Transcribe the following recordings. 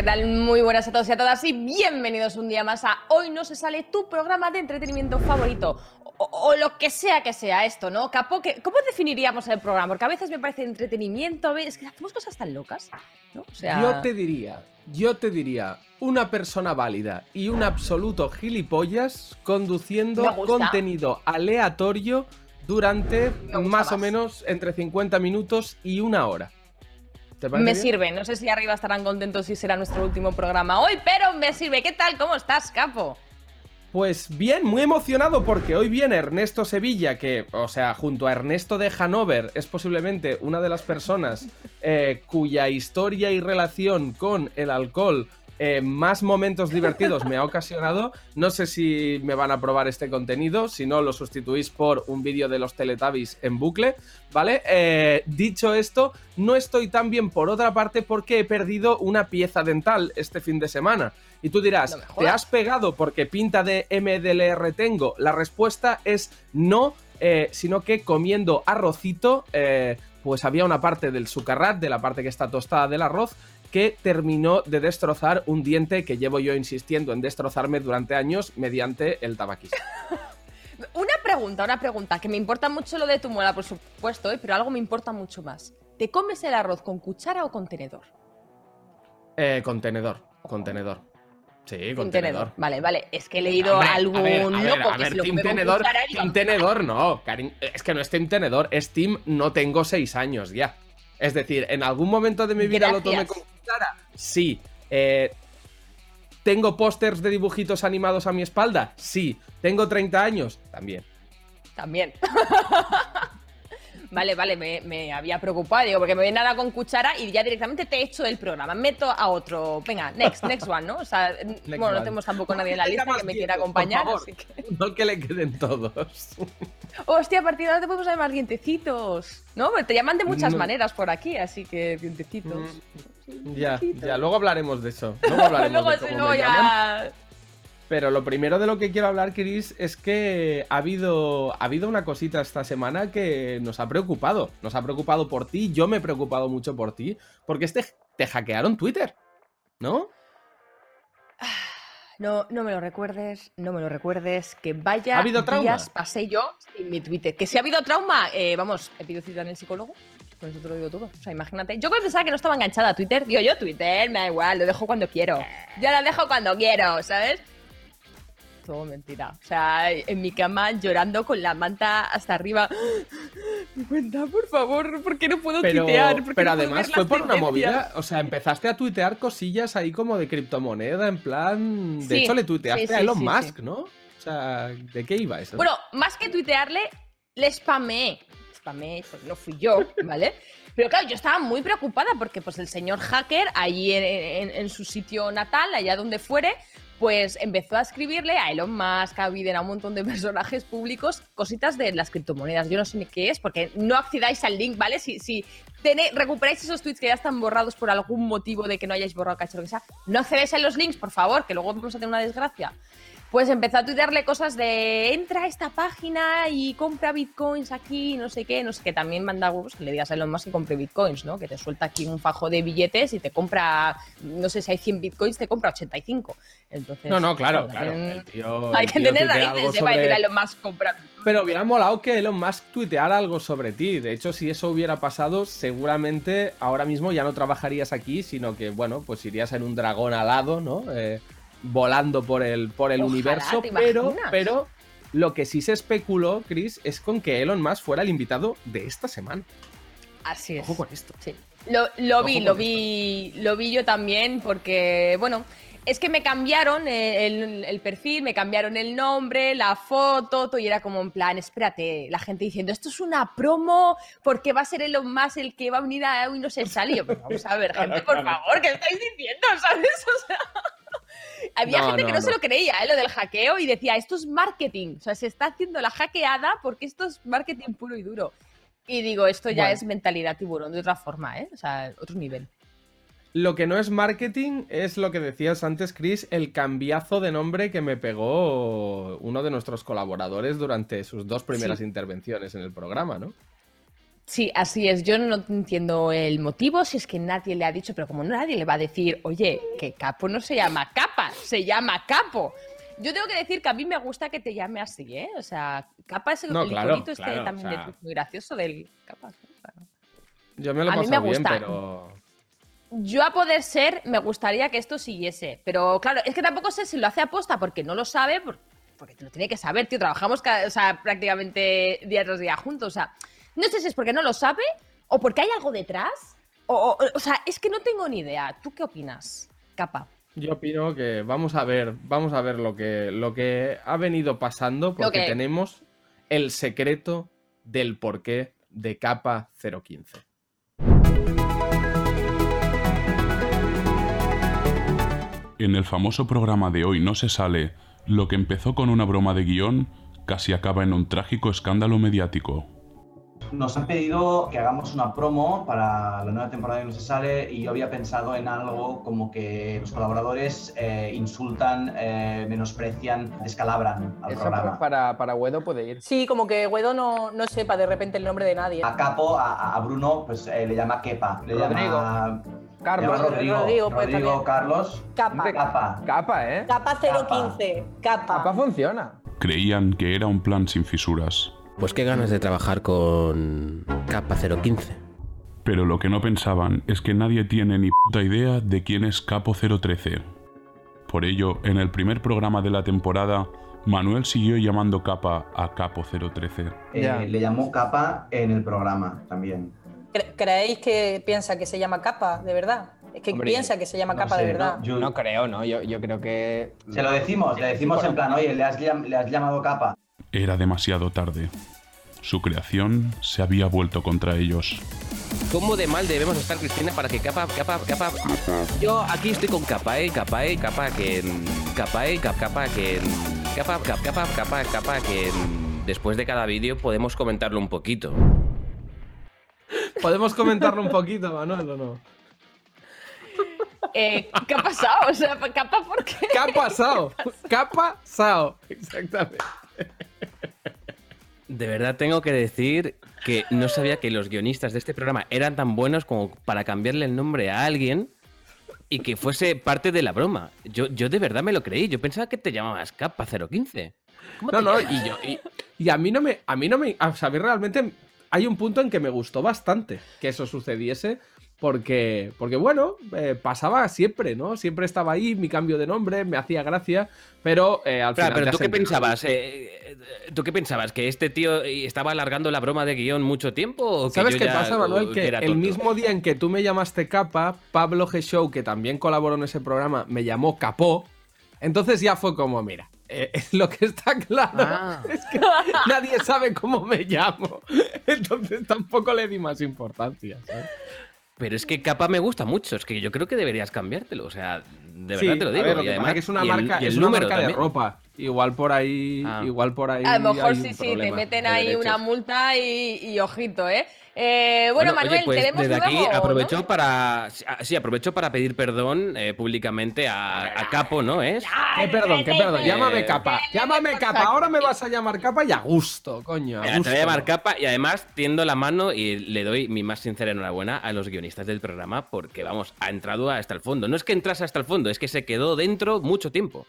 ¿qué tal? Muy buenas a todos y a todas y bienvenidos un día más a Hoy no se sale tu programa de entretenimiento favorito. O, lo que sea que sea esto, ¿no? Capo, ¿cómo definiríamos el programa? Porque a veces me parece entretenimiento, es que hacemos cosas tan locas, ¿no? Yo te diría, yo te diría, una persona válida y un absoluto gilipollas conduciendo contenido aleatorio durante más o menos entre 50 minutos y una hora me sirve. No sé si arriba estarán contentos si será nuestro último programa hoy, pero me sirve. ¿Qué tal? ¿Cómo estás, Capo? Pues bien, muy emocionado porque hoy viene Ernesto Sevilla, que, o sea, junto a Ernesto de Hanover, es posiblemente una de las personas eh, cuya historia y relación con el alcohol eh, más momentos divertidos me ha ocasionado. No sé si me van a probar este contenido, si no lo sustituís por un vídeo de los Teletubbies en bucle, ¿vale? Eh, dicho esto, no estoy tan bien por otra parte porque he perdido una pieza dental este fin de semana. Y tú dirás, ¿te has pegado porque pinta de MDLR tengo? La respuesta es no, eh, sino que comiendo arrocito, pues había una parte del sucarrat, de la parte que está tostada del arroz, que terminó de destrozar un diente que llevo yo insistiendo en destrozarme durante años mediante el tabaquismo. una pregunta, una pregunta, que me importa mucho lo de tu muela, por supuesto, ¿eh? pero algo me importa mucho más. ¿Te comes el arroz con cuchara o con tenedor? Eh, con tenedor, con tenedor. Sí, con tenedor. Vale, vale. Es que he leído algún loco que se lo tenedor, tenedor no. es que no es Team Tenedor, es Team no tengo seis años ya. Es decir, ¿en algún momento de mi vida lo tomé con cuchara? Sí. Eh, ¿Tengo pósters de dibujitos animados a mi espalda? Sí. ¿Tengo 30 años? También. También. Vale, vale, me, había preocupado, digo, porque me viene nada con cuchara y ya directamente te echo el programa. Meto a otro. Venga, next, next one, ¿no? O sea, bueno, no tenemos tampoco nadie en la lista que me quiera acompañar. Así que... No que le queden todos. Hostia, a partir de ahora te podemos llamar dientecitos. ¿No? Te llaman de muchas maneras por aquí, así que dientecitos. Ya, ya, luego hablaremos de eso. Luego hablaremos de cómo me ya... Pero lo primero de lo que quiero hablar, Chris, es que ha habido, ha habido una cosita esta semana que nos ha preocupado. Nos ha preocupado por ti, yo me he preocupado mucho por ti, porque este, te hackearon Twitter, ¿no? No, no me lo recuerdes, no me lo recuerdes, que vaya ¿Ha habido trauma? días pasé yo sin mi Twitter. Que si ha habido trauma, eh, vamos, he pedido cita en el psicólogo, por eso te lo digo todo. O sea, imagínate. Yo pensaba que no estaba enganchada a Twitter, digo yo Twitter, me da igual, lo dejo cuando quiero. Yo lo dejo cuando quiero, ¿sabes? todo mentira. O sea, en mi cama llorando con la manta hasta arriba. Mi cuenta, por favor, ¿por qué no puedo tuitear? Pero además fue por una movida. O sea, empezaste a tuitear cosillas ahí como de criptomoneda, en plan. De hecho, le tuiteaste a Elon Musk, ¿no? O sea, ¿de qué iba eso? Bueno, más que tuitearle, le spamé. Spamé, pues no fui yo, ¿vale? Pero claro, yo estaba muy preocupada porque pues el señor hacker, ahí en su sitio natal, allá donde fuere, pues empezó a escribirle a Elon Musk, a Biden, a un montón de personajes públicos, cositas de las criptomonedas. Yo no sé ni qué es, porque no accedáis al link, ¿vale? Si, si recuperáis esos tweets que ya están borrados por algún motivo de que no hayáis borrado cacho lo que sea, no accedéis a los links, por favor, que luego vamos a tener una desgracia pues empezó a tuitearle cosas de entra a esta página y compra bitcoins aquí, no sé qué, no sé qué. También manda pues, que le digas a Elon Musk que compre bitcoins, ¿no? Que te suelta aquí un fajo de billetes y te compra, no sé si hay 100 bitcoins, te compra 85. Entonces, no, no, claro, claro. hay que tener narices sobre... para decir a Elon Musk comprar. Pero hubiera molado que Elon Musk tuiteara algo sobre ti. De hecho, si eso hubiera pasado, seguramente ahora mismo ya no trabajarías aquí, sino que, bueno, pues irías en un dragón alado, ¿no? Eh, volando por el, por el Ojalá, universo, ¿te pero, pero lo que sí se especuló, Chris, es con que Elon Musk fuera el invitado de esta semana. Así es. Ojo con esto. Sí. Lo, lo vi, lo vi, lo vi yo también, porque, bueno, es que me cambiaron el, el perfil, me cambiaron el nombre, la foto, todo, y era como en plan, espérate, la gente diciendo, esto es una promo, porque va a ser Elon Musk el que va a venir a hoy no se sale. Yo, pues vamos a ver, gente, por favor, ¿qué estáis diciendo? ¿Sabes? O sea, había No, gente que no, no, se lo creía, ¿eh? lo del hackeo, y decía, esto es marketing, o sea, se está haciendo la hackeada porque esto es marketing puro y duro. Y digo, esto ya Bueno. es mentalidad tiburón de otra forma, ¿eh? O sea, otro nivel. Lo que no es marketing es lo que decías antes, Chris, el cambiazo de nombre que me pegó uno de nuestros colaboradores durante sus dos primeras Sí. intervenciones en el programa, ¿no? Sí, así es. Yo no entiendo el motivo, si es que nadie le ha dicho, pero como nadie le va a decir, oye, que Capo no se llama Capa, se llama Capo. Yo tengo que decir que a mí me gusta que te llame así, ¿eh? O sea, Capa es el, No, el claro, iconito este claro, también o sea- de- muy gracioso del Capa. Yo me lo A mí me bien, gusta. pero. Yo a poder ser, me gustaría que esto siguiese, pero claro, es que tampoco sé si lo hace aposta porque no lo sabe, por- porque te lo tiene que saber, tío. Trabajamos o sea, prácticamente día tras día juntos, o sea, no sé si es porque no lo sabe o porque hay algo detrás, o, o- o sea, es que no tengo ni idea. ¿Tú qué opinas, Capa? Yo opino que vamos a ver, vamos a ver lo que, lo que ha venido pasando, porque que- tenemos el secreto del porqué de capa 015. En el famoso programa de Hoy no se sale, lo que empezó con una broma de guion casi acaba en un trágico escándalo mediático. Nos han pedido que hagamos una promo para la nueva temporada de No se sale y yo había pensado en algo como que los colaboradores eh, insultan, eh, menosprecian, descalabran al Eso programa. para, para Guedo puede ir. Sí, como que Guedo no, no sepa de repente el nombre de nadie. A Capo, a, a Bruno, pues eh, le llama Kepa, le Rodrigo. llama, Carlos. llama Rodrigo, Rodrigo, pues, Rodrigo. Carlos, Capa. Capa. Capa, ¿eh? Capa 015. Capa. Capa funciona. Creían que era un plan sin fisuras. Pues qué ganas de trabajar con Capa 015. Pero lo que no pensaban es que nadie tiene ni puta idea de quién es Capo 013. Por ello, en el primer programa de la temporada, Manuel siguió llamando Capa a Capo 013. Eh, Ya. le llamó Capa en el programa también. ¿Cre- ¿Creéis que piensa que se llama Capa, de verdad? Es que Hombre, piensa que se llama No Capa sé, de verdad. ¿no? Yo- No creo, ¿no? Yo, yo creo que. Se lo decimos, le decimos en plan, oye, le has, llam- le has llamado Capa. Era demasiado tarde. Su creación se había vuelto contra ellos. ¿Cómo de mal debemos estar, Cristina, para que capa, capa, capa? Yo aquí estoy con capa, eh, capa, eh, capa, que. Capa, eh, cap- capa, que. Capa, cap- capa, capa, capa, que. Después de cada vídeo podemos comentarlo un poquito. ¿Podemos comentarlo un poquito, Manuel, o no? Eh, ¿Qué ha pasado? O sea, Capa, ¿por qué? ¿Qué ha pasado? ¿Qué ha pasado? Exactamente. De verdad tengo que decir que no sabía que los guionistas de este programa eran tan buenos como para cambiarle el nombre a alguien y que fuese parte de la broma. Yo, yo de verdad me lo creí. Yo pensaba que te llamabas Capa 015. ¿Cómo No, te no, llamas? y yo. Y, y a mí no me. A mí no me. O sea, a mí realmente hay un punto en que me gustó bastante que eso sucediese. Porque, porque bueno, eh, pasaba siempre, ¿no? Siempre estaba ahí, mi cambio de nombre, me hacía gracia, pero eh, al Claro, final. pero ¿tú qué enterado. pensabas? Eh, eh, ¿Tú qué pensabas? ¿Que este tío estaba alargando la broma de guion mucho tiempo? ¿O que ¿Sabes yo qué ya- pasa, Manuel? Que era el mismo día en que tú me llamaste Capa, Pablo G. Show, que también colaboró en ese programa, me llamó Capó. Entonces ya fue como, mira, eh, lo que está claro Ah. es que nadie sabe cómo me llamo. Entonces tampoco le di más importancia. ¿sabes? Pero es que Capa me gusta mucho. Es que yo creo que deberías cambiarte o sea, de Sí, verdad te lo digo. ver, lo y que además, que es una y el- marca, y el es una marca de ropa. Igual por ahí, Ah. igual por ahí. A lo mejor sí, sí, te meten ahí una multa y, y ojito, ¿eh? Eh, bueno, oye, Manuel, pues tenemos desde aquí aprovecho para sí aprovecho para pedir perdón eh, públicamente a, a Capo, ¿no es? ¿Qué perdón, qué perdón? Eh, Llámame capa. Llámame capa. Ahora me vas a llamar capa y a gusto, coño. a Mira, te gusto. voy a llamar Capa y además tiendo la mano y le doy mi más sincera enhorabuena a los guionistas del programa porque vamos ha entrado hasta el fondo. No es que entrase hasta el fondo, es que se quedó dentro mucho tiempo.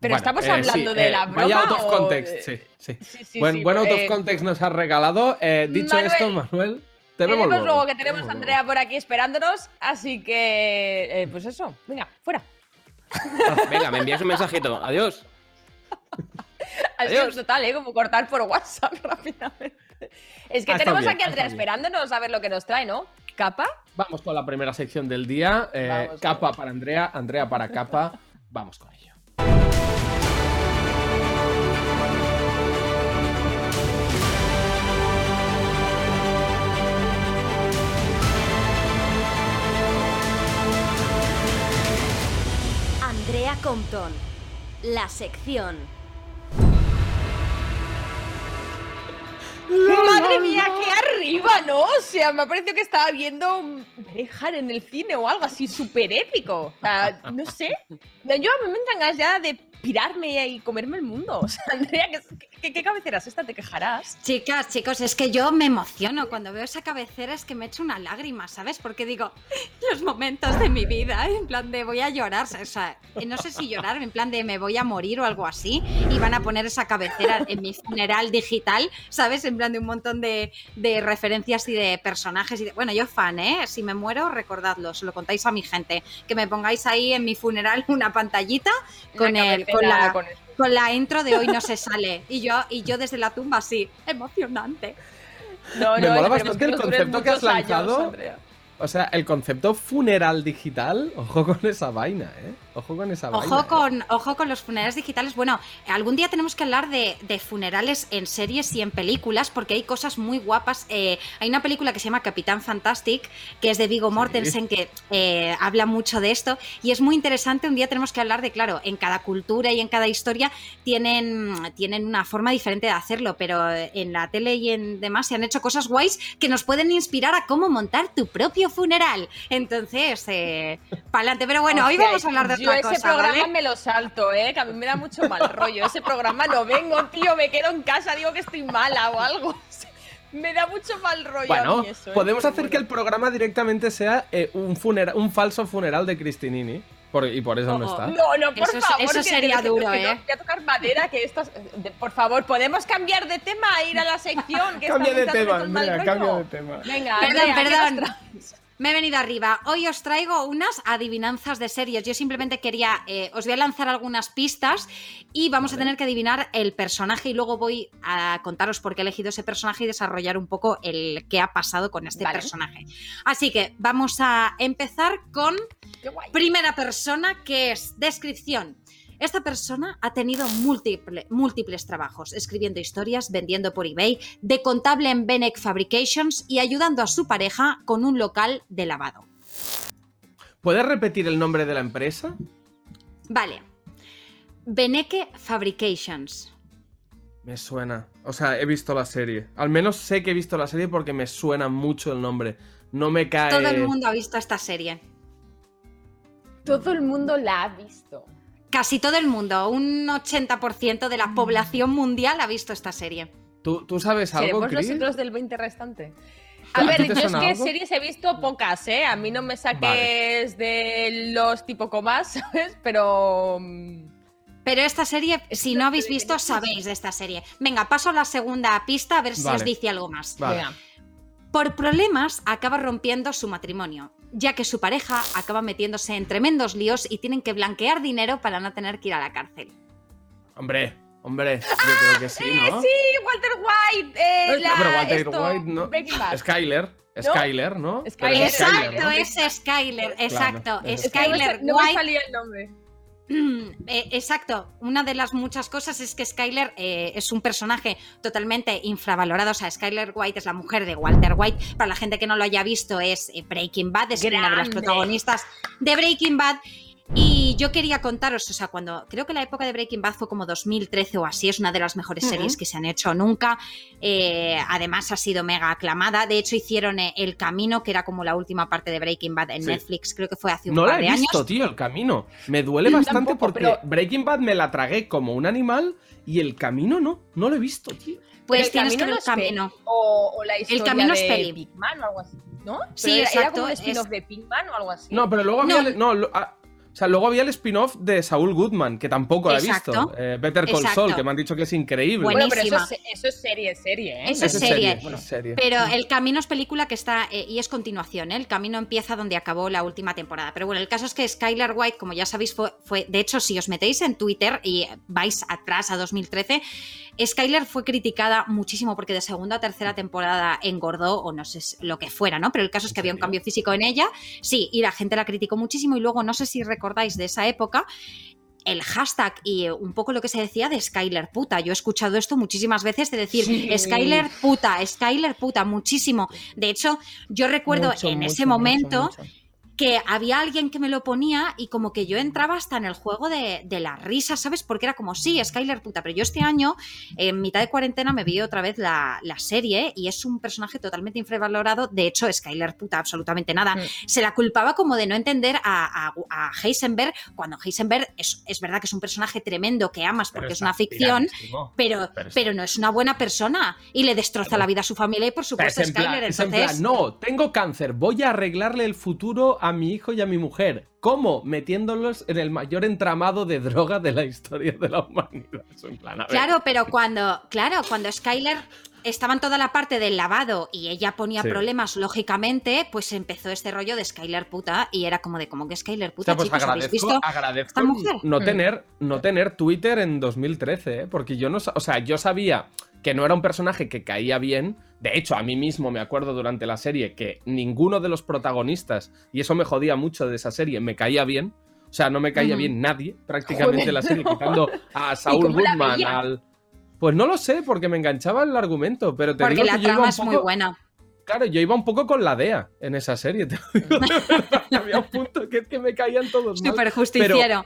Pero Bueno, estamos eh, hablando sí, de eh, la broma. Vaya out of o context, sí, sí. Sí, sí, buen sí, buen out of eh, context nos has regalado. Eh, dicho Manuel, esto, Manuel, te vemos Tenemos luego. luego que tenemos Te a Andrea por aquí esperándonos, así que, eh, pues eso, venga, fuera. Venga, me envías un mensajito. Adiós. Sido Adiós. total, ¿eh? Como cortar por WhatsApp rápidamente. Es que estado tenemos bien, aquí a Andrea esperándonos a ver lo que nos trae, ¿no? ¿Capa? Vamos con la primera sección del día. eh, capa para Andrea, Andrea para capa. Vamos con ello. Compton. La sección. Madre mía, qué arriba, ¿no? O sea, me ha parecido que estaba viendo un en el cine o algo así súper épico. O sea, no sé. Yo a mí me entran ganas ya de pirarme y comerme el mundo. O sea, Andrea, ¿qué, qué, qué cabecera es esta? ¿Te quejarás? Chicas, chicos, es que yo me emociono cuando veo esa cabecera, es que me echo una lágrima, ¿sabes? Porque digo, los momentos de mi vida, en plan de voy a llorar, o sea, no sé si llorar, en plan de me voy a morir o algo así, y van a poner esa cabecera en mi funeral digital, ¿sabes? En plan de un montón de, de referencias y de personajes. Y de, bueno, yo fan, ¿eh? Si me muero, recordadlo, se lo contáis a mi gente, que me pongáis ahí en mi funeral una pantallita con, Una el, la... con el- con la intro de hoy no se sale. Y yo, y yo desde la tumba así. Emocionante. No, Me no, mola bastante el concepto que has años, lanzado. O sea, el concepto funeral digital, ojo con esa vaina, ¿eh? Ojo con esa vaina. Ojo ¿eh? con, ojo con los funerales digitales. Bueno, algún día tenemos que hablar de, de funerales en series y en películas, porque hay cosas muy guapas. Eh, hay una película que se llama Capitán Fantastic, que es de Vigo Mortensen, que eh, habla mucho de esto. Y es muy interesante. Un día tenemos que hablar de, claro, en cada cultura y en cada historia tienen, tienen una forma diferente de hacerlo, pero en la tele y en demás se han hecho cosas guays que nos pueden inspirar a cómo montar tu propio funeral. Entonces, eh, pa'lante. Pero bueno, hoy vamos a hablar de yo ese cosa, programa ¿vale? me lo salto, ¿eh? Que a mí me da mucho mal rollo. Ese programa no vengo, tío, me quedo en casa, digo que estoy mala o algo. Me da mucho mal rollo a Bueno, mí eso, ¿eh? podemos hacer que el programa directamente sea eh, un, funera- un falso funeral de Cristinini. por- y por eso no Oh, oh. está. No, no, por Eso es- favor. eso sería que- duro, que ¿eh? Voy a tocar madera, que estas... Por favor, ¿podemos cambiar de tema e ir a la sección? Que Cambia de está tema, rollo? cambia de tema. Venga, Perdón, Andrea, ¿qué nos perdón. Me he venido arriba. Hoy os traigo unas adivinanzas de series. Yo simplemente quería, eh, os voy a lanzar algunas pistas y vamos a tener que adivinar el personaje y luego voy a contaros por qué he elegido ese personaje y desarrollar un poco el qué ha pasado con este Vale. personaje. Así que vamos a empezar con primera persona que es descripción. Esta persona ha tenido múltiple- múltiples trabajos, escribiendo historias, vendiendo por eBay, de contable en Benek Fabrications y ayudando a su pareja con un local de lavado. ¿Puedes repetir el nombre de la empresa? Vale. Beneke Fabrications. Me suena. O sea, he visto la serie. Al menos sé que he visto la serie porque me suena mucho el nombre. No me cae. Todo el mundo ha visto esta serie. Todo el mundo la ha visto. Casi todo el mundo, un 80% de la población mundial ha visto esta serie. ¿Tú, tú sabes algo, ¿Seremos Chris? nosotros del 20 restante? ¿A ver, yo es que algo? series he visto pocas, ¿eh? A mí no me saques de los tipo comas, ¿sabes? Pero... mm, Pero esta serie, si no habéis visto, sabéis de esta serie. Venga, paso a la segunda pista a ver si Vale. os dice algo más. Vale. Venga. Por problemas acaba rompiendo su matrimonio, ya que su pareja acaba metiéndose en tremendos líos y tienen que blanquear dinero para no tener que ir a la cárcel. Hombre, hombre, yo creo que sí, ¿no? Sí, Walter White. eh, No, la- pero Walter esto, White no. Skyler. Skyler, ¿no? Skyler. es Skyler, Exacto, ¿no? es Skyler, exacto, es Es Skyler no me salía el nombre. Eh, exacto, una de las muchas cosas es que Skyler eh, es un personaje totalmente infravalorado. O sea, Skyler White es la mujer de Walter White. Para la gente que no lo haya visto, es eh, Breaking Bad, es una de las protagonistas de Breaking Bad. Y yo quería contaros, o sea, cuando creo que la época de Breaking Bad fue como 2013 o así, es una de las mejores series que se han hecho nunca. Eh, además, ha sido mega aclamada. De hecho, hicieron eh, El Camino, que era como la última parte de Breaking Bad en Sí. Netflix, creo que fue hace un No par la he de años. visto, tío, el camino. Me duele bastante Tampoco, porque pero- Breaking Bad me la tragué como un animal y el camino no. No lo he visto, tío. Pues el tienes que ver no el es camino. O, o la historia Camino es de peli. Pigman o algo así, ¿no? Sí, Pero era, era exacto, como un spin-off es- de Pigman o algo así. No, pero luego No. había. No, lo- ah, sea, luego había el spin-off de Saul Goodman, que tampoco la he visto. Eh, Better Call Exacto. Saul, que me han dicho que es increíble. Bueno, Bueno, pero eso es, eso es serie, serie, ¿eh? Eso es serie. Pero el camino es película que está eh, y es continuación, ¿eh? el camino empieza donde acabó la última temporada. Pero bueno, el caso es que Skylar White, como ya sabéis, fue, fue de hecho, si os metéis en Twitter y vais atrás a 2013, Skylar fue criticada muchísimo porque de segunda a tercera temporada engordó o no sé lo que fuera, ¿no? Pero el caso es que había un cambio físico en ella, sí, y la gente la criticó muchísimo y luego no sé si recordáis de esa época el hashtag y eh, un poco lo que se decía de Skyler puta. Yo he escuchado esto muchísimas veces de decir Sí. Skyler puta, Skyler puta, muchísimo. De hecho, yo recuerdo Mucho, en mucho, ese mucho, momento. Que había alguien que me lo ponía y como que yo entraba hasta en el juego de, de la risa, ¿sabes? Porque era como, sí, Skyler puta, pero yo este año, en mitad de cuarentena, me vi otra vez la, la serie y es un personaje totalmente infravalorado. De hecho, Skyler puta, absolutamente nada. Mm. Se la culpaba como de no entender a, a, a Heisenberg, cuando Heisenberg es, es verdad que es un personaje tremendo que amas porque es una ficción, pero, Pero no es una buena persona y le destroza la vida a su familia y por supuesto plan- Skyler. es en Entonces, plan, no, tengo cáncer, voy a arreglarle el futuro a mi hijo y a mi mujer. ¿Cómo? Metiéndolos en el mayor entramado de droga de la historia de la humanidad. Es en plan, a ver. Claro, pero cuando, claro, cuando Skyler estaba en toda la parte del lavado y ella ponía Sí. problemas, lógicamente, pues empezó este rollo de Skyler puta y era como de como que Skyler O puta, sea, pues chicos, ¿habéis agradezco, visto? agradezco esta mujer? no Mm. tener, no tener Twitter en 2013, ¿eh? porque yo no, o sea, yo sabía que no era un personaje que caía bien. De hecho, a mí mismo me acuerdo durante la serie que ninguno de los protagonistas, y eso me jodía mucho de esa serie, me caía bien. O sea, no me caía bien nadie prácticamente Joder. en la serie, quitando a Saul Goodman, al... Pues no lo sé, porque me enganchaba el argumento, pero te Porque digo la que yo iba trama un es muy poco- buena. Claro, yo iba un poco con la DEA en esa serie. te digo de verdad. Había un punto que es que me caían todos. Súper justiciero. Pero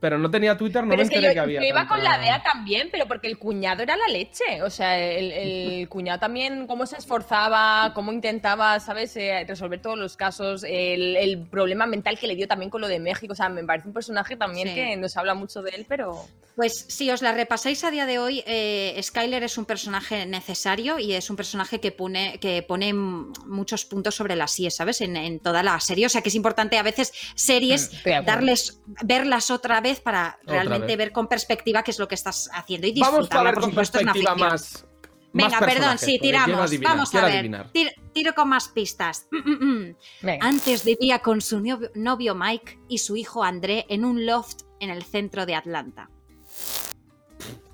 no tenía Twitter, no Pero me es que enteré yo, que había. yo iba tanta- con la DEA también, pero porque el cuñado era la leche. O sea, el, el cuñado también, cómo se esforzaba, cómo intentaba, ¿sabes?, Eh, resolver todos los casos, el, el problema mental que le dio también con lo de México. O sea, me parece un personaje también Sí. que nos habla mucho de él, pero. Pues si os la repasáis a día de hoy, eh, Skyler es un personaje necesario y es un personaje que pone, que pone muchos puntos sobre las IES, ¿sabes? En, en toda la serie. O sea que es importante a veces series Mm, darles, verlas otra vez para Otra realmente vez. ver con perspectiva qué es lo que estás haciendo y Vamos a disfrutarla. ver con supuesto, perspectiva ficción. más. Venga, más perdón, sí, tiramos. adivinar, Vamos a ver. adivinar. Tir- tiro con más pistas. Mm, mm, mm. Antes vivía con su novio, novio Mike y su hijo André en un loft en el centro de Atlanta.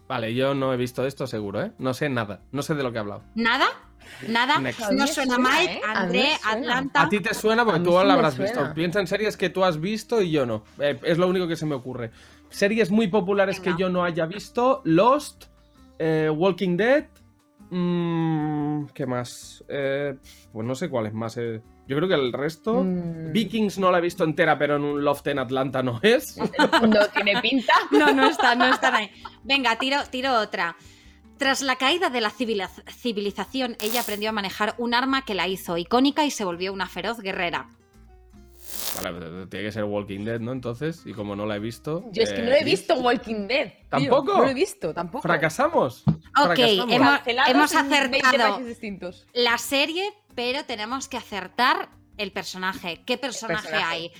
Vale, yo no he visto esto seguro, ¿eh? No sé nada. No sé de lo que he hablado. ¿Nada? ¿Nada? Next. No suena Mike, ¿eh? A mí André, suena. Atlanta. A ti te suena porque tú sí la habrás suena. visto. Piensa en series que tú has visto y yo no. Eh, es lo único que se me ocurre. Series muy populares Venga. que yo no haya visto: Lost, eh, Walking Dead. mm, ¿Qué más? Eh, pues no sé cuáles más. eh. Yo creo que el resto. Mm, Vikings no la he visto entera, pero en un loft en Atlanta no es. No tiene pinta. No, no está, no están ahí. Venga, tiro, tiro otra. Tras la caída de la civilización, ella aprendió a manejar un arma que la hizo icónica y se volvió una feroz guerrera. Vale, pues, tiene que ser Walking Dead, ¿no? Entonces, y como no la he visto. Yo es que eh, no he visto Walking Dead. tío. ¿Tampoco? No lo he visto, tampoco. Fracasamos. Ok, Fracasamos. hemos, hemos en 20 acertado la serie, pero tenemos que acertar el personaje. ¿Qué personaje, personaje. hay?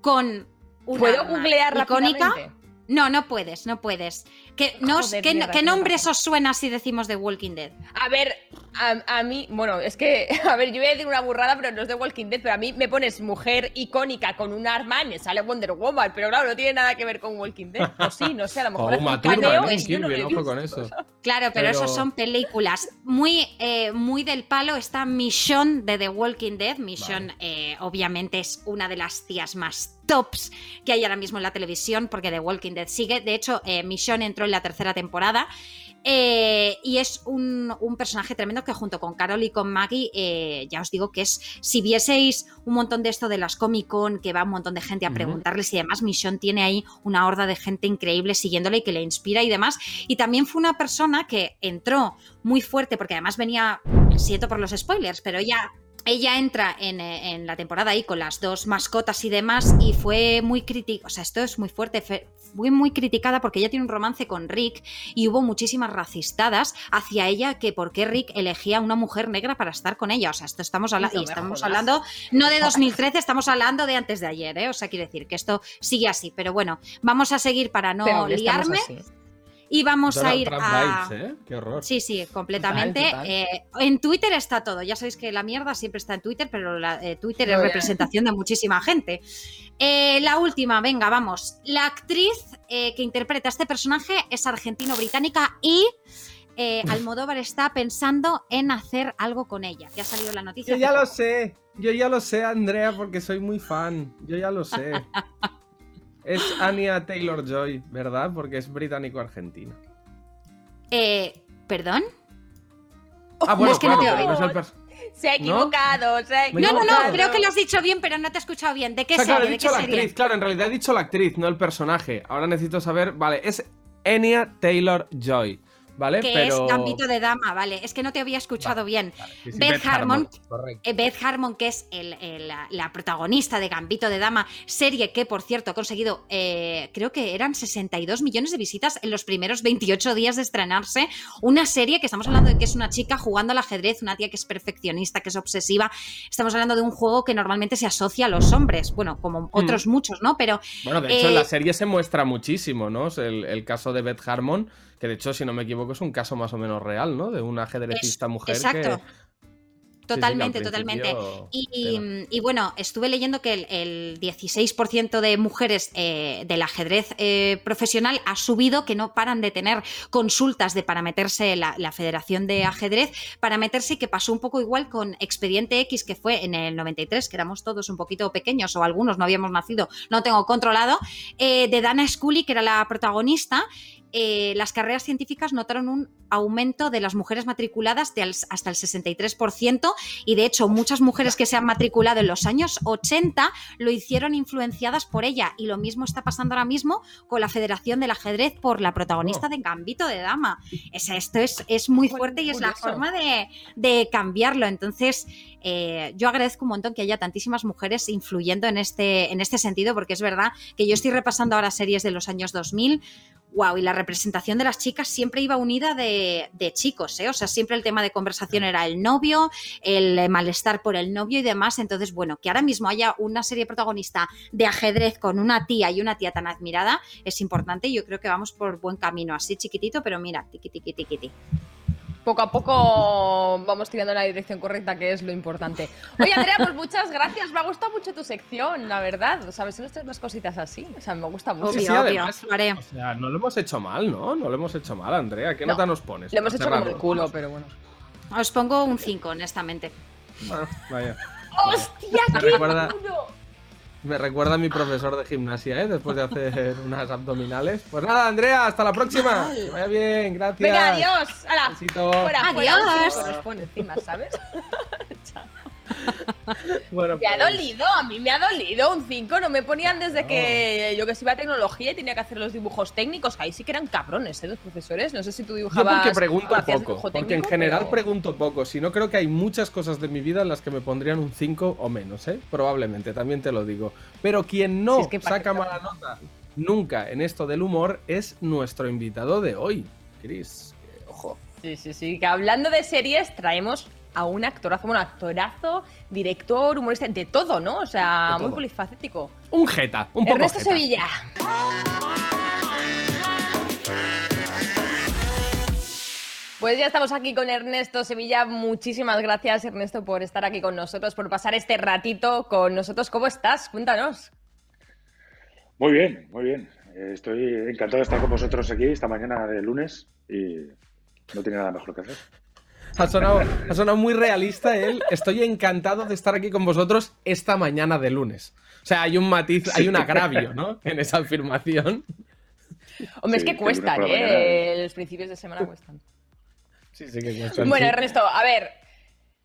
Con un ¿Puedo arma googlear icónica. rápidamente? No, no puedes, no puedes. ¿Qué, no os- Joder, qué- mierda, qué tienes nombres razón. os suena si decimos de Walking Dead? A ver, a, a mí, bueno, es que, a ver, yo voy a decir una burrada, pero no es de Walking Dead, pero a mí me pones mujer icónica con un arma y me sale Wonder Woman, pero claro, no tiene nada que ver con Walking Dead. O sí, no sé, a lo mejor O Uma un Thurman, cameo ¿no? Kirby, ojo con eso. Claro, pero, Pero- esos son películas. Muy, eh, muy del palo está Michonne de The Walking Dead. Michonne, eh, obviamente, es una de las tías más tops que hay ahora mismo en la televisión, porque The Walking Dead sigue. De hecho, eh, Michonne entró en la tercera temporada. eh, y es un, un personaje tremendo que junto con Carol y con Maggie, eh, ya os digo que es, si vieseis un montón de esto de las Comic Con, que va un montón de gente a preguntarles y demás, Michonne tiene ahí una horda de gente increíble siguiéndole y que le inspira y demás. Y también fue una persona que entró muy fuerte, porque además venía, siento por los spoilers, pero ella, ella entra en, eh, en la temporada ahí con las dos mascotas y demás y fue muy crítico, o sea, esto es muy fuerte, fe- muy, criticada porque ella tiene un romance con Rick y hubo muchísimas racistadas hacia ella que por qué Rick elegía a una mujer negra para estar con ella. O sea, esto estamos, habla- No estamos hablando no de 2013, estamos hablando de antes de ayer, ¿eh? O sea, quiere decir que esto sigue así. Pero bueno, vamos a seguir para no liarme así. Y vamos a ir Trump a... vibes, ¿eh? Qué horror. Sí, sí, completamente. Total, total. Eh, en Twitter está todo. Ya sabéis que la mierda siempre está en Twitter, pero la- eh, Twitter No, es representación de muchísima gente. Eh, la última, venga, vamos. La actriz eh, que interpreta a este personaje es argentino-británica y eh, Almodóvar está pensando en hacer algo con ella. Que ha salido la noticia. Yo ya lo sé, yo ya lo sé, Andrea, porque soy muy fan. Yo ya lo sé. Es Anya Taylor Joy, ¿verdad? Porque es británico-argentina. Eh, ¿Perdón? Ah, bueno, es que no te pero oigo. no Se ha ¿No? equivocado, se ha No, no, no, creo que lo has dicho bien, pero no te he escuchado bien. ¿De qué O sea, claro, dicho qué la serie? actriz, claro, en realidad he dicho la actriz, no el personaje. Ahora necesito saber, vale, es Enya Taylor Joy, ¿vale? Que pero... es Gambito de Dama, vale. Es que no te había escuchado bien. Vale, sí, sí, Beth Harmon. Eh, Beth Harmon, que es el- el- la, la protagonista de Gambito de Dama, serie que, por cierto, ha conseguido, eh, creo que eran 62 millones de visitas en los primeros 28 días de estrenarse. Una serie que estamos hablando de que es una chica jugando al ajedrez, una tía que es perfeccionista, que es obsesiva. Estamos hablando de un juego que normalmente se asocia a los hombres, bueno, como otros muchos, ¿no? Pero Bueno, de hecho, Eh, en la serie se muestra muchísimo, ¿no? El, el caso de Beth Harmon, que de hecho, si no me equivoco, es un caso más o menos real, ¿no? De una ajedrecista mujer exacto. que... Totalmente, Sí, sí, totalmente. y bueno, estuve leyendo que el, el 16% de mujeres eh, del ajedrez eh, profesional ha subido, que no paran de tener consultas de para meterse la, la Federación de Ajedrez, para meterse y que pasó un poco igual con Expediente X, que fue en el 93, que éramos todos un poquito pequeños o algunos no habíamos nacido, no tengo controlado, eh, de Dana Scully, que era la protagonista. Eh, las carreras científicas notaron un aumento de las mujeres matriculadas de hasta el 63% y de hecho muchas mujeres que se han matriculado en los años 80 lo hicieron influenciadas por ella y lo mismo está pasando ahora mismo con la Federación del Ajedrez por la protagonista Oh. de Gambito de Dama. Es, esto es, es muy fuerte y es la forma de, de cambiarlo. Entonces, eh, yo agradezco un montón que haya tantísimas mujeres influyendo en este, en este sentido, porque es verdad que yo estoy repasando ahora series de los años 2000. Wow, y la representación de las chicas siempre iba unida de, de chicos, ¿eh? O sea, siempre el tema de conversación era el novio, el eh, malestar por el novio y demás. Entonces, bueno, que ahora mismo haya una serie protagonista de ajedrez con una tía y una tía tan admirada es importante y yo creo que vamos por buen camino, así chiquitito, pero mira, tiqui, tiqui, tiqui, tiqui. Poco a poco vamos tirando en la dirección correcta, que es lo importante. Oye, Andrea, pues muchas gracias. Me ha gustado mucho tu sección, la verdad. ¿Sabes? No más cositas así. O sea, me gusta mucho. Sí, Obvio, sí, además, lo. O sea, no lo hemos hecho mal, ¿no? No lo hemos hecho mal, Andrea. ¿Qué No. nota nos pones? Le hemos hecho como el culo, pero bueno. Os pongo un 5, honestamente. Vaya. ¡Hostia, qué recuerda-! Me recuerda a mi profesor de gimnasia, ¿eh? Después de hacer unas abdominales. Pues nada, Andrea, hasta la próxima. Que vaya bien, gracias. Venga, adiós. Besito. Fuera, Adiós. cinco nos pone encima, ¿sabes? Bueno, Me ha pues, dolido, a mí me ha dolido un 5. No me ponían desde que yo que se iba a tecnología y tenía que hacer los dibujos técnicos. Ahí sí que eran cabrones, ¿eh? Los profesores. No sé si tú Yo dibujabas. porque pregunto poco, porque en general pero- pregunto poco. Si no, creo que hay muchas cosas de mi vida en las que me pondrían un 5 o menos, ¿eh? Probablemente, también te lo digo. Pero quien no Sí, es que saca mala nota nunca en esto del humor es nuestro invitado de hoy, Chris. Ojo. Sí, sí, sí. Que hablando de series, traemos a un actorazo, bueno, actorazo, director, humorista, de todo, ¿no? O sea, muy polifacético. Un jeta, un poco Ernesto jeta. Sevilla. Pues ya estamos aquí con Ernesto Sevilla. Muchísimas gracias, Ernesto, por estar aquí con nosotros, por pasar este ratito con nosotros. ¿Cómo estás? Cuéntanos. Muy bien, muy bien. Eh, Estoy encantado de estar con vosotros aquí esta mañana de lunes y no tiene nada mejor que hacer. Ha sonado, ha sonado muy realista él. Estoy encantado de estar aquí con vosotros esta mañana de lunes. O sea, hay un matiz, hay un agravio, ¿no? En esa afirmación. Hombre, Sí, es que cuestan, ¿eh? mañana. Los principios de semana cuestan. Sí, sí que cuestan, Bueno. Ernesto, a ver.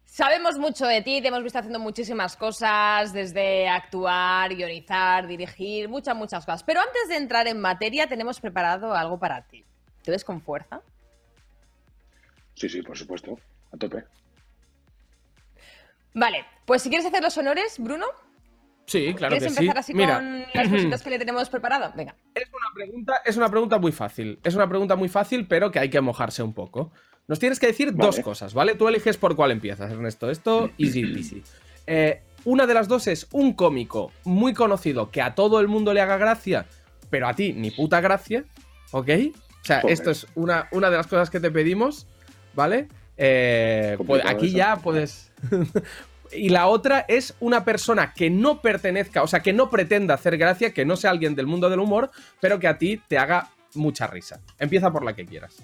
Sabemos mucho de ti, te hemos visto haciendo muchísimas cosas, desde actuar, guionizar, dirigir, muchas, muchas cosas. Pero antes de entrar en materia, tenemos preparado algo para ti. ¿Te ves con fuerza? Sí, sí, por supuesto, a tope. Vale, pues si quieres hacer los honores, Bruno. Sí, claro ¿Quieres que sí. empezar así Mira, con las cositas que le tenemos preparado? Venga. es una pregunta, es una pregunta muy fácil. Es una pregunta muy fácil, pero que hay que mojarse un poco. Nos tienes que decir dos cosas, ¿vale? Tú eliges por cuál empiezas, Ernesto. Esto, easy peasy. Eh, una de las dos es un cómico muy conocido que a todo el mundo le haga gracia, pero a ti ni puta gracia, ¿ok? O sea, Joder. esto es una, una de las cosas que te pedimos, ¿vale? Eh, pues aquí eso. ya puedes... y la otra es una persona que no pertenezca, o sea, que no pretenda hacer gracia, que no sea alguien del mundo del humor, pero que a ti te haga mucha risa. Empieza por la que quieras.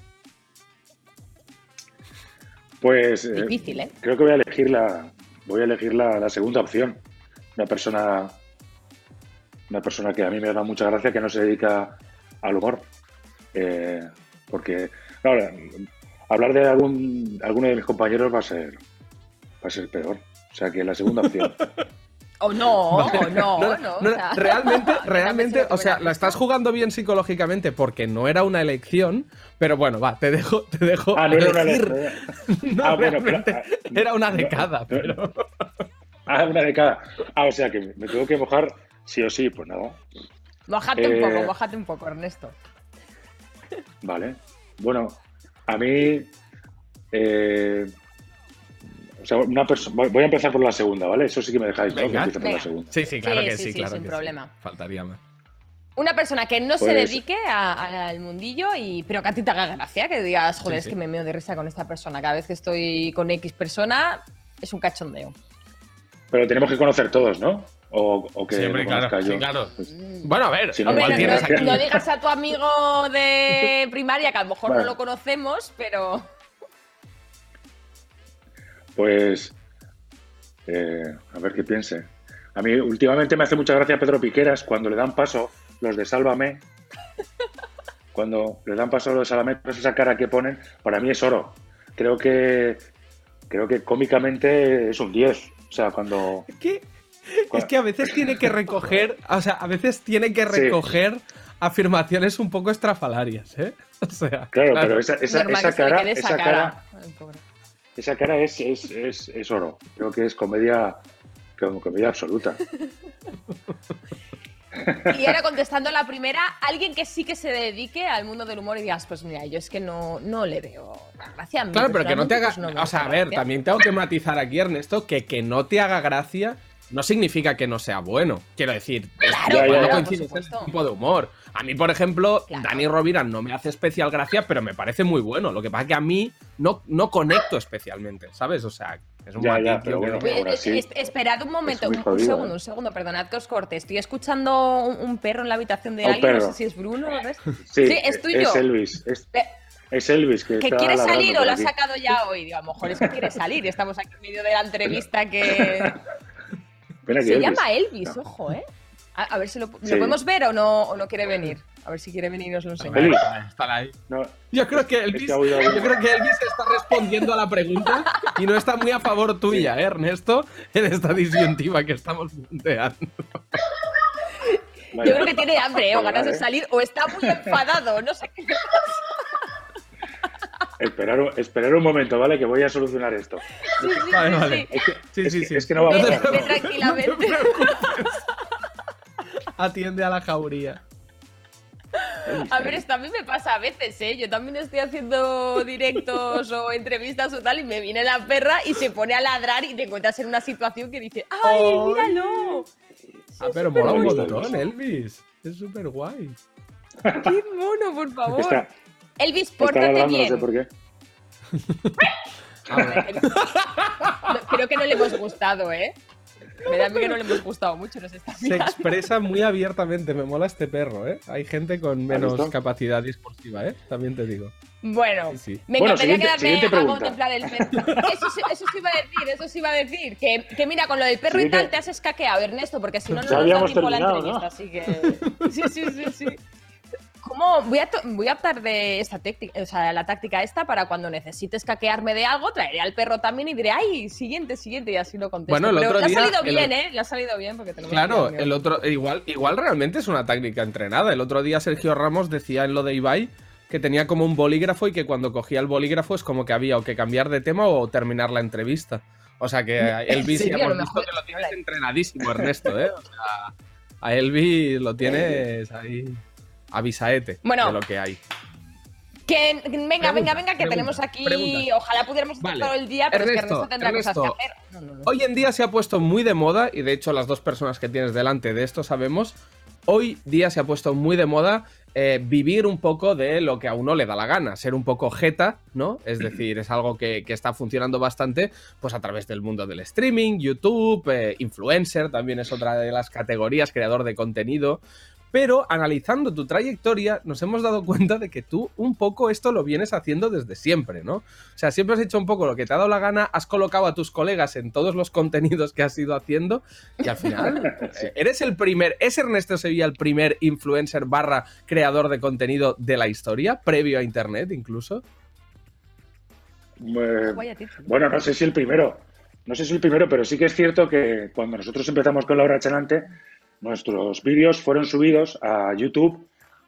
Pues eh, Difícil, ¿eh? creo que voy a elegir la, voy a elegir la, la segunda opción. Una persona, una persona que a mí me da mucha gracia que no se dedica al humor. Eh, porque, ahora, hablar de algún, alguno de mis compañeros va a ser, va a ser peor. O sea que la segunda opción. O no, o no, No, no. no, o no, sea, realmente, realmente, o sea, la estás jugando bien psicológicamente porque no era una elección, pero bueno, va, te dejo, te dejo Ah, no era una elección. No, Ah, bueno, pero- ah, era una no, decada, no, pero... Ah, una de cada. Ah, o sea que me tengo que mojar sí o sí, pues nada. Mójate Eh, un poco, mójate un poco, Ernesto. Vale. Bueno, a mí. eh, o sea, una persona. Voy a empezar por la segunda, ¿vale? Eso sí que me dejáis, ¿no? Que Venga. empiece por la segunda. Sí, sí, claro Sí, que sí, sí, sí, claro sin que sí. problema. Faltaría más. Una persona que no se Pues- dedique a- al mundillo, y pero que a ti te haga gracia, que digas, joder, Sí, es que me meo de risa con esta persona. Cada vez que estoy con X persona, es un cachondeo. Pero tenemos que conocer todos, ¿no? O, o que Siempre, claro, conozca yo. sí, claro. Pues- Bueno, a ver, Sí, no, Hombre, igual no, tienes no- aquí... no digas a tu amigo de primaria, que a lo mejor Vale. no lo conocemos, pero. Pues. eh, a ver qué piense. A mí últimamente me hace mucha gracia Pedro Piqueras cuando le dan paso los de Sálvame. Cuando le dan paso a los de Sálvame, pues esa cara que ponen, para mí es oro. Creo que. Creo que cómicamente es un 10. O sea, cuando. Que, es que a veces tiene que recoger, o sea, a veces tiene que Sí. recoger afirmaciones un poco estrafalarias, ¿eh? O sea, Claro, pero esa, cara, esa cara, esa cara es, es, es, es oro. Creo que es comedia, como comedia absoluta. Y ahora contestando la primera, alguien que sí que se dedique al mundo del humor y digas, pues mira, yo es que no, no le veo gracia a mí. Claro, pero que no te haga. pues no o sea, a ver, gracia. también tengo que matizar aquí, Ernesto, que que no te haga gracia no significa que no sea bueno. Quiero decir, Claro, Ya, ya, igual no el supuesto. tipo de humor. A mí, por ejemplo, Claro. Dani Rovira no me hace especial gracia, pero me parece muy bueno. Lo que pasa es que a mí no, no conecto especialmente, ¿sabes? O sea, es un Ya, ya, pero bueno, no- Oye, ahora es- sí. es- esperad un momento, un, segundo, ¿eh? un segundo, perdonad que os corte. Estoy escuchando un, un perro en la habitación de Un alguien, no sé si es Bruno o es. Sí, Sí, es tuyo. Es Elvis. Es, Eh, es Elvis que, ¿Que quiere salir o lo ha sacado ya hoy? Digo, a lo mejor es que quiere salir y estamos aquí en medio de la entrevista que. Se Elvis. llama Elvis, No. ojo, ¿eh? A, a ver si lo, ¿lo Sí. podemos ver o no, o no quiere venir. A ver si quiere venir y nos lo enseña. Elvis. Están ahí. No, Yo creo que Elvis, yo creo que está respondiendo a la pregunta y no está muy a favor tuya, ¿eh, Ernesto, en esta disyuntiva que estamos planteando. Yo creo que tiene hambre, ¿eh? o ganas de salir, o está muy enfadado, no sé qué. Esperar, un- esperar un momento, ¿vale? Que voy a solucionar esto. Sí, sí, Vale, sí, vale. sí. Es que, Sí, es sí, que- sí. es que no va a pasar. No tranquilamente. Atiende a la jauría. A ver, esto a mí me pasa a veces, ¿eh? Yo también estoy haciendo directos o entrevistas o tal y me viene la perra y se pone a ladrar y te encuentras en una situación que dice ¡Ay, Ay. míralo! Ah, pero mola un montón, Elvis. Es súper guay. ¡Qué mono, por favor! Está, Elvis, pórtate ladrando, no bien. sé por qué. No, creo que no le hemos gustado, ¿eh? Me da a mí que no le hemos gustado mucho, nos está Se expresa muy abiertamente. Me mola este perro, ¿eh? Hay gente con menos capacidad discursiva, ¿eh? También te digo. Bueno, Sí, sí. me Bueno, encantaría siguiente- quedarme a contemplar el perro. Eso, sí- eso sí iba a decir, eso sí iba a decir. Que, que mira, con lo del perro y Siguiente. tal te has escaqueado, Ernesto, porque si no, no nos da habíamos tiempo la terminado, entrevista. Así que. Sí, sí, sí, sí. ¿Cómo? Voy a, voy a optar de esta táctica, o sea, la táctica esta para cuando necesites caquearme de algo, traeré al perro también y diré, ay, siguiente, siguiente, y así lo contesto. Bueno, el Pero otro le día- ha salido el- bien, ¿eh? Le ha salido bien porque tenemos Claro, el otro, igual, igual realmente es una táctica entrenada. El otro día Sergio Ramos decía en lo de Ibai que tenía como un bolígrafo y que cuando cogía el bolígrafo es como que había o que cambiar de tema o terminar la entrevista. O sea que Elvis Sí, hemos visto que lo es tienes entrenadísimo, Ernesto, ¿eh? O sea, a Elvis lo tienes ahí avisaete Bueno. de lo que hay. Que, venga, Pregunta, venga, venga, que pregunta, tenemos aquí. pregunta. Ojalá pudiéramos estar Vale. todo el día, pero es que Ernesto, Ernesto tendrá Ernesto. cosas que hacer. No, no, no. Hoy en día se ha puesto muy de moda, y de hecho las dos personas que tienes delante de esto sabemos, hoy día se ha puesto muy de moda eh, vivir un poco de lo que a uno le da la gana, ser un poco jeta, ¿no? Es decir, es algo que, que está funcionando bastante pues a través del mundo del streaming, YouTube, eh, influencer, también es otra de las categorías, creador de contenido. Pero analizando tu trayectoria, nos hemos dado cuenta de que tú un poco esto lo vienes haciendo desde siempre, ¿no? O sea, siempre has hecho un poco lo que te ha dado la gana, has colocado a tus colegas en todos los contenidos que has ido haciendo y al final eh, eres el primer, ¿es Ernesto Sevilla el primer influencer barra creador de contenido de la historia, previo a Internet incluso? Eh. Bueno, no sé si el primero. No sé si el primero, pero sí que es cierto que cuando nosotros empezamos con Laura Chanante, nuestros vídeos fueron subidos a YouTube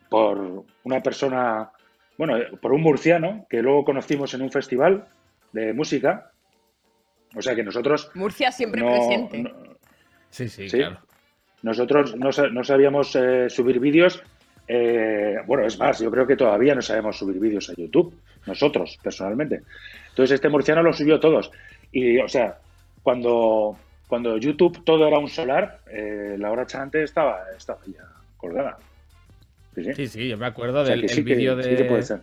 por una persona, bueno, por un murciano que luego conocimos en un festival de música. O sea que nosotros Murcia siempre no- presente. no- Sí, sí, Sí. claro. nosotros no, no sabíamos eh, subir vídeos. eh, bueno, es más, yo creo que todavía no sabemos subir vídeos a YouTube, nosotros, personalmente. Entonces, este murciano lo subió todos. Y, o sea, cuando, cuando YouTube todo era un solar, eh, la hora chante estaba, estaba ya colgada. Sí, sí. Sí, sí, yo me acuerdo O sea, del sí vídeo sí que puede de... ser.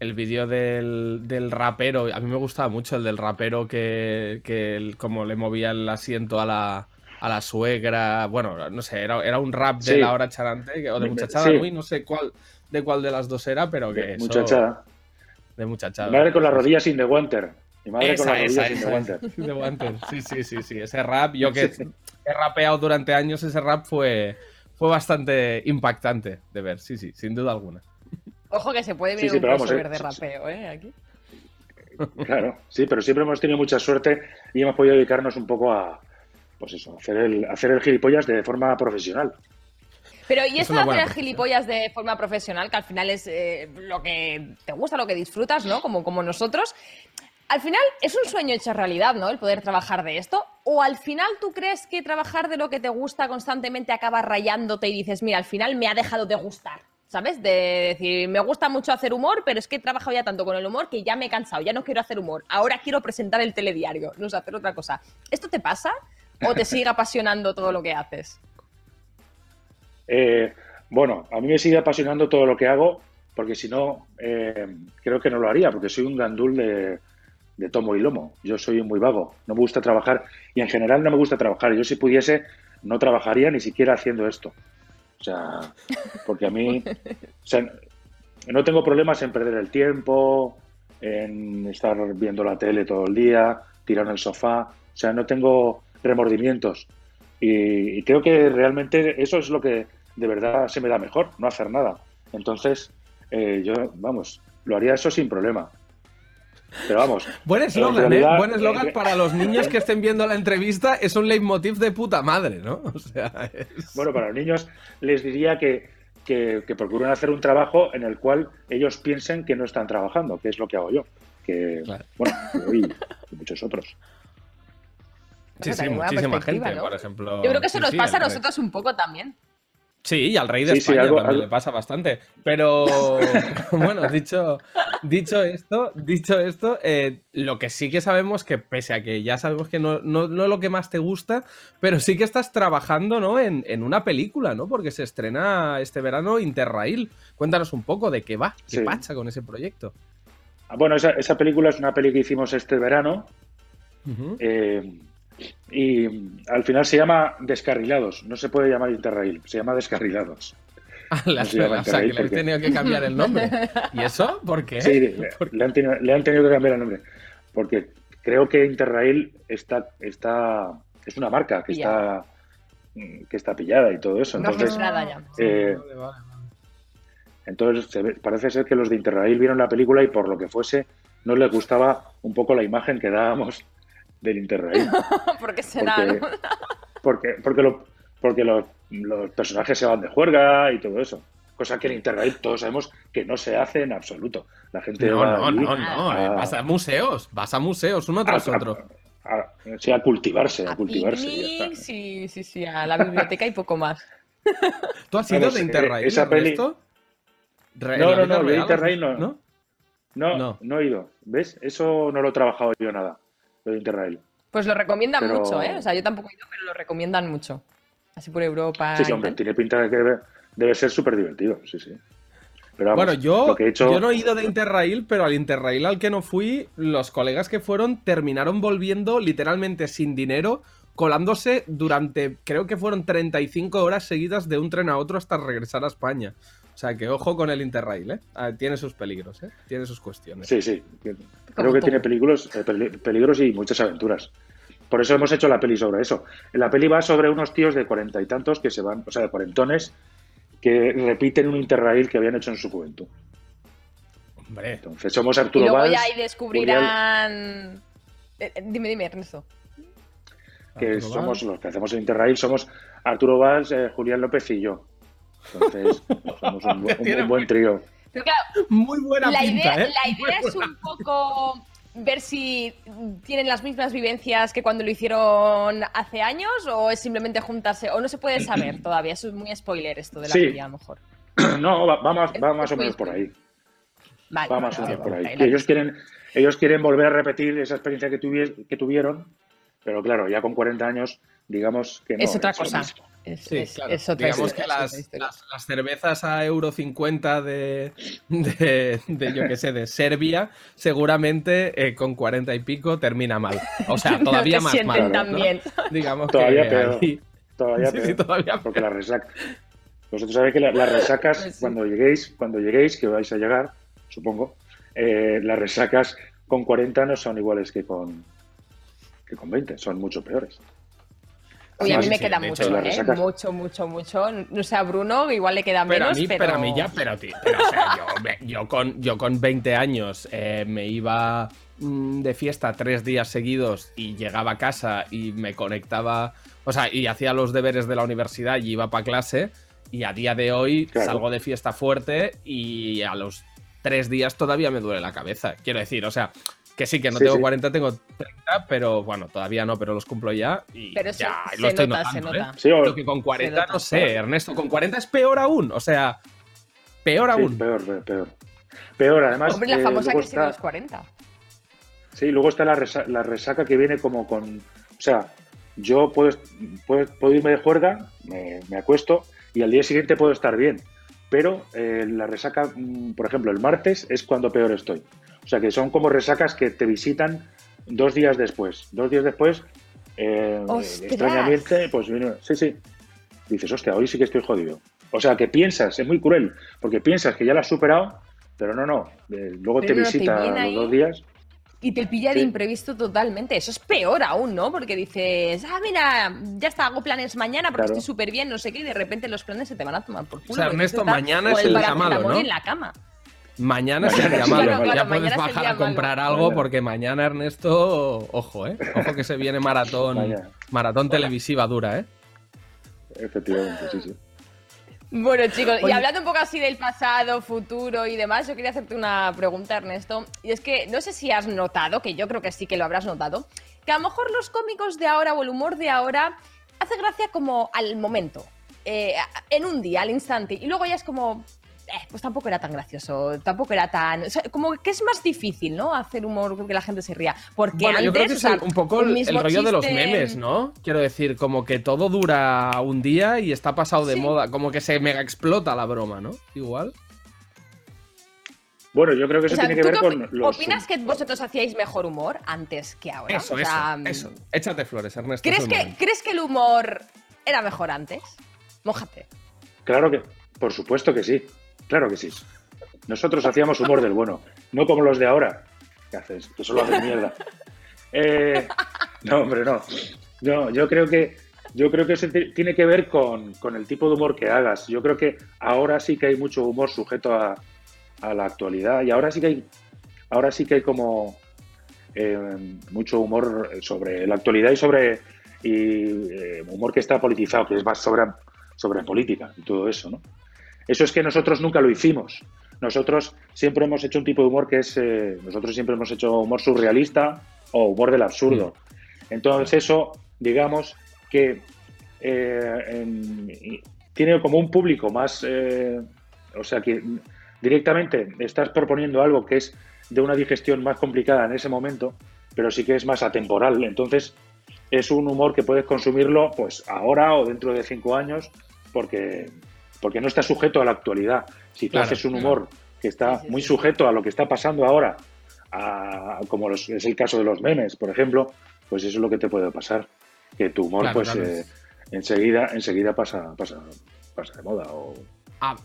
El vídeo del, del rapero, a mí me gustaba mucho el del rapero que, que como le movía el asiento a la, a la suegra, bueno, no sé, era, era un rap de Sí. la hora charante o de De- muchachada, sí. Nui, no sé cuál de cuál de las dos era, pero que eso- Muchachada. de muchachada. Madre con las rodillas sin de Wanter. Mi madre con Esa, las rodillas esa, esa, Wanter. de Wanter. Sí, sí, sí, sí. Ese rap, yo que he rapeado durante años, ese rap fue, fue bastante impactante de ver, sí, sí, sin duda alguna. Ojo que se puede ver sí, un vamos, crossover eh, de rapeo, ¿eh? Aquí. Claro, sí, pero siempre hemos tenido mucha suerte y hemos podido dedicarnos un poco a, pues eso, hacer el, hacer el gilipollas de forma profesional. Pero y Es esto una de buena hacer gilipollas de forma profesional, que al final es eh, lo que te gusta, lo que disfrutas, ¿no? Como, como nosotros. Al final es un sueño hecho realidad, ¿no? El poder trabajar de esto. O al final tú crees que trabajar de lo que te gusta constantemente acaba rayándote y dices, mira, al final me ha dejado de gustar. ¿Sabes? De decir, me gusta mucho hacer humor, pero es que he trabajado ya tanto con el humor que ya me he cansado, ya no quiero hacer humor. Ahora quiero presentar el telediario, no sé, hacer otra cosa. ¿Esto te pasa? ¿O te sigue apasionando todo lo que haces? Eh, bueno, a mí me sigue apasionando todo lo que hago, porque si no, eh, creo que no lo haría, porque soy un gandul de, de tomo y lomo. Yo soy muy vago, no me gusta trabajar y en general no me gusta trabajar. Yo si pudiese, no trabajaría ni siquiera haciendo esto. O sea, porque a mí, o sea, no tengo problemas en perder el tiempo, en estar viendo la tele todo el día, tirado en el sofá. O sea, no tengo remordimientos. Y, y creo que realmente eso es lo que de verdad se me da mejor, no hacer nada. Entonces, eh, yo, vamos, lo haría eso sin problema. Pero vamos. Buen en eslogan, ¿eh? Buen eslogan eh, para los niños que estén viendo la entrevista. Es un leitmotiv de puta madre, ¿no? O sea, es- Bueno, para los niños les diría que, que, que procuren hacer un trabajo en el cual ellos piensen que no están trabajando, que es lo que hago yo. Que, Claro. bueno, yo y, y muchos otros. Sí, sí, muchísima gente, ¿no? por ejemplo. Yo creo que eso sí, nos sí, pasa a nosotros un poco también. Sí, y al rey de Sí, sí, España algo- también algo- le pasa bastante. Pero bueno, dicho, dicho esto, dicho esto, eh, lo que sí que sabemos que, pese a que ya sabemos que no, no, no es lo que más te gusta, pero sí que estás trabajando, ¿no? En, en una película, ¿no? Porque se estrena este verano Interrail. Cuéntanos un poco de qué va, qué Sí. pacha con ese proyecto. Ah, Bueno, esa, esa película es una peli que hicimos este verano eh, y al final se llama Descarrilados. No se puede llamar Interrail, se llama Descarrilados. Ah, la- se llama o sea, que Interrail le porque- tenido que cambiar el nombre. ¿Y eso? ¿Por qué? Sí, le, le han tenido, le han tenido que cambiar el nombre. Porque creo que Interrail está, está, es una marca que Pillada. está, que está pillada y todo eso. No Entonces, eh, vale. entonces se ve- parece ser que los de Interrail vieron la película y por lo que fuese no les gustaba un poco la imagen que dábamos del Interrail. Porque será, Porque, ¿no? porque, porque, lo- porque los, los personajes se van de juerga y todo eso. Cosa que en Interrail todos sabemos que no se hace en absoluto. La gente No, va no, no, no. eh, a- Vas a museos, vas a museos, uno tras a- otro. a, sí, a cultivarse, a, A cultivarse. picnic, sí, sí, sí, a la biblioteca y poco más. ¿Tú has ido de Interrail? esa peli-? Re- en No, no, no, de Interrail no. ¿no? No, No. no, he ido. ¿Ves? Eso no lo he trabajado yo nada, lo de Interrail. Pues lo recomiendan Pero- mucho, ¿eh? O sea, yo tampoco he ido, pero lo recomiendan mucho. Así por Europa. Sí, sí, hombre, tal. tiene pinta de que debe, debe ser súper divertido, sí, sí. Pero vamos, Bueno, yo, lo que he hecho... yo no he ido de Interrail, pero al Interrail al que no fui, los colegas que fueron terminaron volviendo literalmente sin dinero, colándose durante, creo que fueron 35 horas seguidas de un tren a otro hasta regresar a España. O sea que ojo con el Interrail, ¿eh? Ah, tiene sus peligros, ¿eh? Tiene sus cuestiones. Sí, sí. Creo que tiene peligros, eh, peli- peligros y muchas aventuras. Por eso hemos hecho la peli sobre eso. La peli va sobre unos tíos de cuarenta y tantos que se van, o sea, de cuarentones, que repiten un interrail que habían hecho en su juventud. Hombre, Entonces somos Y Arturo luego Valls, ya ahí descubrirán. Eh, eh, dime, dime, Ernesto. que Arturo somos Valls. los que hacemos el interrail, somos Arturo Valls, eh, Julián López y yo. Entonces, somos un, bu- un- Tiene un buen trío. Pero claro, Muy buena la pinta, idea, ¿eh? la idea es un poco ver si tienen las mismas vivencias que cuando lo hicieron hace años o es simplemente juntarse o no se puede saber todavía. Eso es muy spoiler esto de la Sí. a lo mejor. No, va, va más, va o menos por ahí. Vale, Va más o vale, menos por ahí. Que ellos quieren, ellos quieren volver a repetir esa experiencia que, tuvi- que tuvieron, pero claro, ya con 40 años, digamos que no. es otra cosa. mismo. Es, Sí, es- claro. es otra Digamos historia, que las, las- las cervezas a euro 50 de, de, de, yo que sé, de Serbia, seguramente eh, con 40 y pico termina mal. O sea, todavía más mal. Digamos Todavía que peor. ahí- Todavía Sí, sí, peor, todavía porque la resaca. Vosotros sabéis que la- las resacas, Pues sí. cuando lleguéis, cuando lleguéis, que vais a llegar, supongo, eh, las resacas con 40 no son iguales que con, que con 20, son mucho peores. Uy, a mí me queda mucho, ¿eh? Mucho, mucho, mucho. No sé, a Bruno igual le queda Pero a menos, mí, pero... pero a mí ya, pero, ti- pero, o sea, yo, con, yo con 20 años eh, me iba mm, de fiesta tres días seguidos y llegaba a casa y me conectaba, o sea, y hacía los deberes de la universidad y iba para clase. Y a día de hoy Claro. salgo de fiesta fuerte y a los tres días todavía me duele la cabeza. Quiero decir, o sea, que sí, que no Sí, tengo sí. 40, tengo 30, pero bueno, todavía no, pero los cumplo ya y Pero ya se lo estoy nota, se notando, ¿eh? nota. Sí, o- Lo que con 40 nota. no sé, Ernesto, con 40 es peor aún, o sea, peor aún. peor, peor, peor. Peor, además. Hombre, la eh, famosa de está- los 40. Sí, luego está la, resa- la resaca que viene como con... O sea, yo puedo, puedo, puedo irme de juerga, me, me acuesto y al día siguiente puedo estar bien. Pero eh, la resaca, mm, por ejemplo, el martes es cuando peor estoy. O sea, que son como resacas que te visitan dos días después. Dos días después, eh, extrañamente, pues viene... Sí, sí. Dices, hostia, hoy sí que estoy jodido. O sea, que piensas, es muy cruel, porque piensas que ya lo has superado, pero no, no. eh, luego Pero te no, visita los ahí. dos días. Y te pilla de imprevisto totalmente. Eso es peor aún, ¿no? Porque dices, ah, mira, ya está, hago planes mañana porque Claro. estoy súper bien, no sé qué, y de repente los planes se te van a tomar por culo. O sea, Ernesto, mañana es el malo, paracetamol ¿no? en la cama. Mañana el malo. ya puedes bajar a comprar malo. algo porque mañana, Ernesto, ojo, ¿eh? Ojo que se viene maratón, Mañana. maratón televisiva dura, ¿eh? Efectivamente, sí, sí. Bueno, chicos, y hablando un poco así del pasado, futuro y demás, yo quería hacerte una pregunta, Ernesto. Y es que no sé si has notado, que yo creo que sí que lo habrás notado, que a lo mejor los cómicos de ahora o el humor de ahora hace gracia como al momento, eh, en un día, al instante, y luego ya es como, eh, pues tampoco era tan gracioso, tampoco era tan... o sea, como que es más difícil, ¿no? Hacer humor que la gente se ría. Porque Bueno, antes, yo creo que o es sea, un poco el, rollo de los memes, ¿no? Quiero decir, como que todo dura un día y está pasado de Sí. moda, como que se mega explota la broma, ¿no? Igual. Bueno, yo creo que eso O sea, tiene que ¿tú ver con los. ¿Opinas que vosotros hacíais mejor humor antes que ahora? Eso, O sea, eso, eso. Échate flores, Ernesto. ¿crees que. ¿Crees que el humor era mejor antes? Mójate. Claro que, por supuesto que sí. Claro que sí. Nosotros hacíamos humor del bueno, no como los de ahora. ¿Qué haces? Que solo hacen mierda. Eh, no, hombre, no. No, yo creo que yo creo que eso ti- tiene que ver con, con el tipo de humor que hagas. Yo creo que ahora sí que hay mucho humor sujeto a, a la actualidad y ahora sí que hay ahora sí que hay como eh, mucho humor sobre la actualidad y sobre eh, humor que está politizado, que es más sobre, sobre política y todo eso, ¿no? Eso es que nosotros nunca lo hicimos. Nosotros siempre hemos hecho un tipo de humor que es, eh, nosotros siempre hemos hecho humor surrealista o humor del absurdo. Entonces eso, digamos que eh, en- tiene como un público más, eh, o sea que directamente estás proponiendo algo que es de una digestión más complicada en ese momento, pero sí que es más atemporal. Entonces es un humor que puedes consumirlo pues ahora o dentro de cinco años porque, porque no está sujeto a la actualidad. Si tú Claro, haces un claro. humor que está muy sujeto a lo que está pasando ahora, a- como los- es el caso de los memes, por ejemplo, pues eso es lo que te puede pasar. Que tu humor Claro, pues eh, enseguida, enseguida pasa, pasa, pasa de moda. O...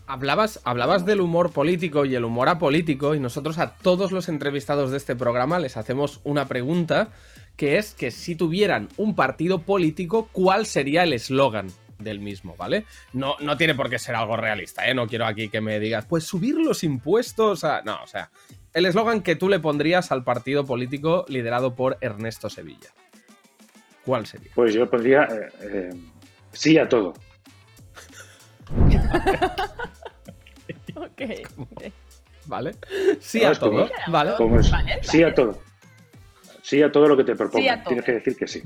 Hablabas, hablabas del humor político y el humor apolítico y nosotros a todos los entrevistados de este programa les hacemos una pregunta que es que si tuvieran un partido político, ¿cuál sería el eslogan del mismo, ¿vale? No, no tiene por qué ser algo realista, ¿eh? No quiero aquí que me digas, pues subir los impuestos a... No, o sea, el eslogan que tú le pondrías al partido político liderado por Ernesto Sevilla. ¿Cuál sería? Pues yo pondría eh, eh, sí a todo. Ok. ¿Vale? Sí No, a como- todo, ¿vale? Como es, Vale, sí a todo. Sí a todo lo que te propongan. Sí. Tienes que decir que sí.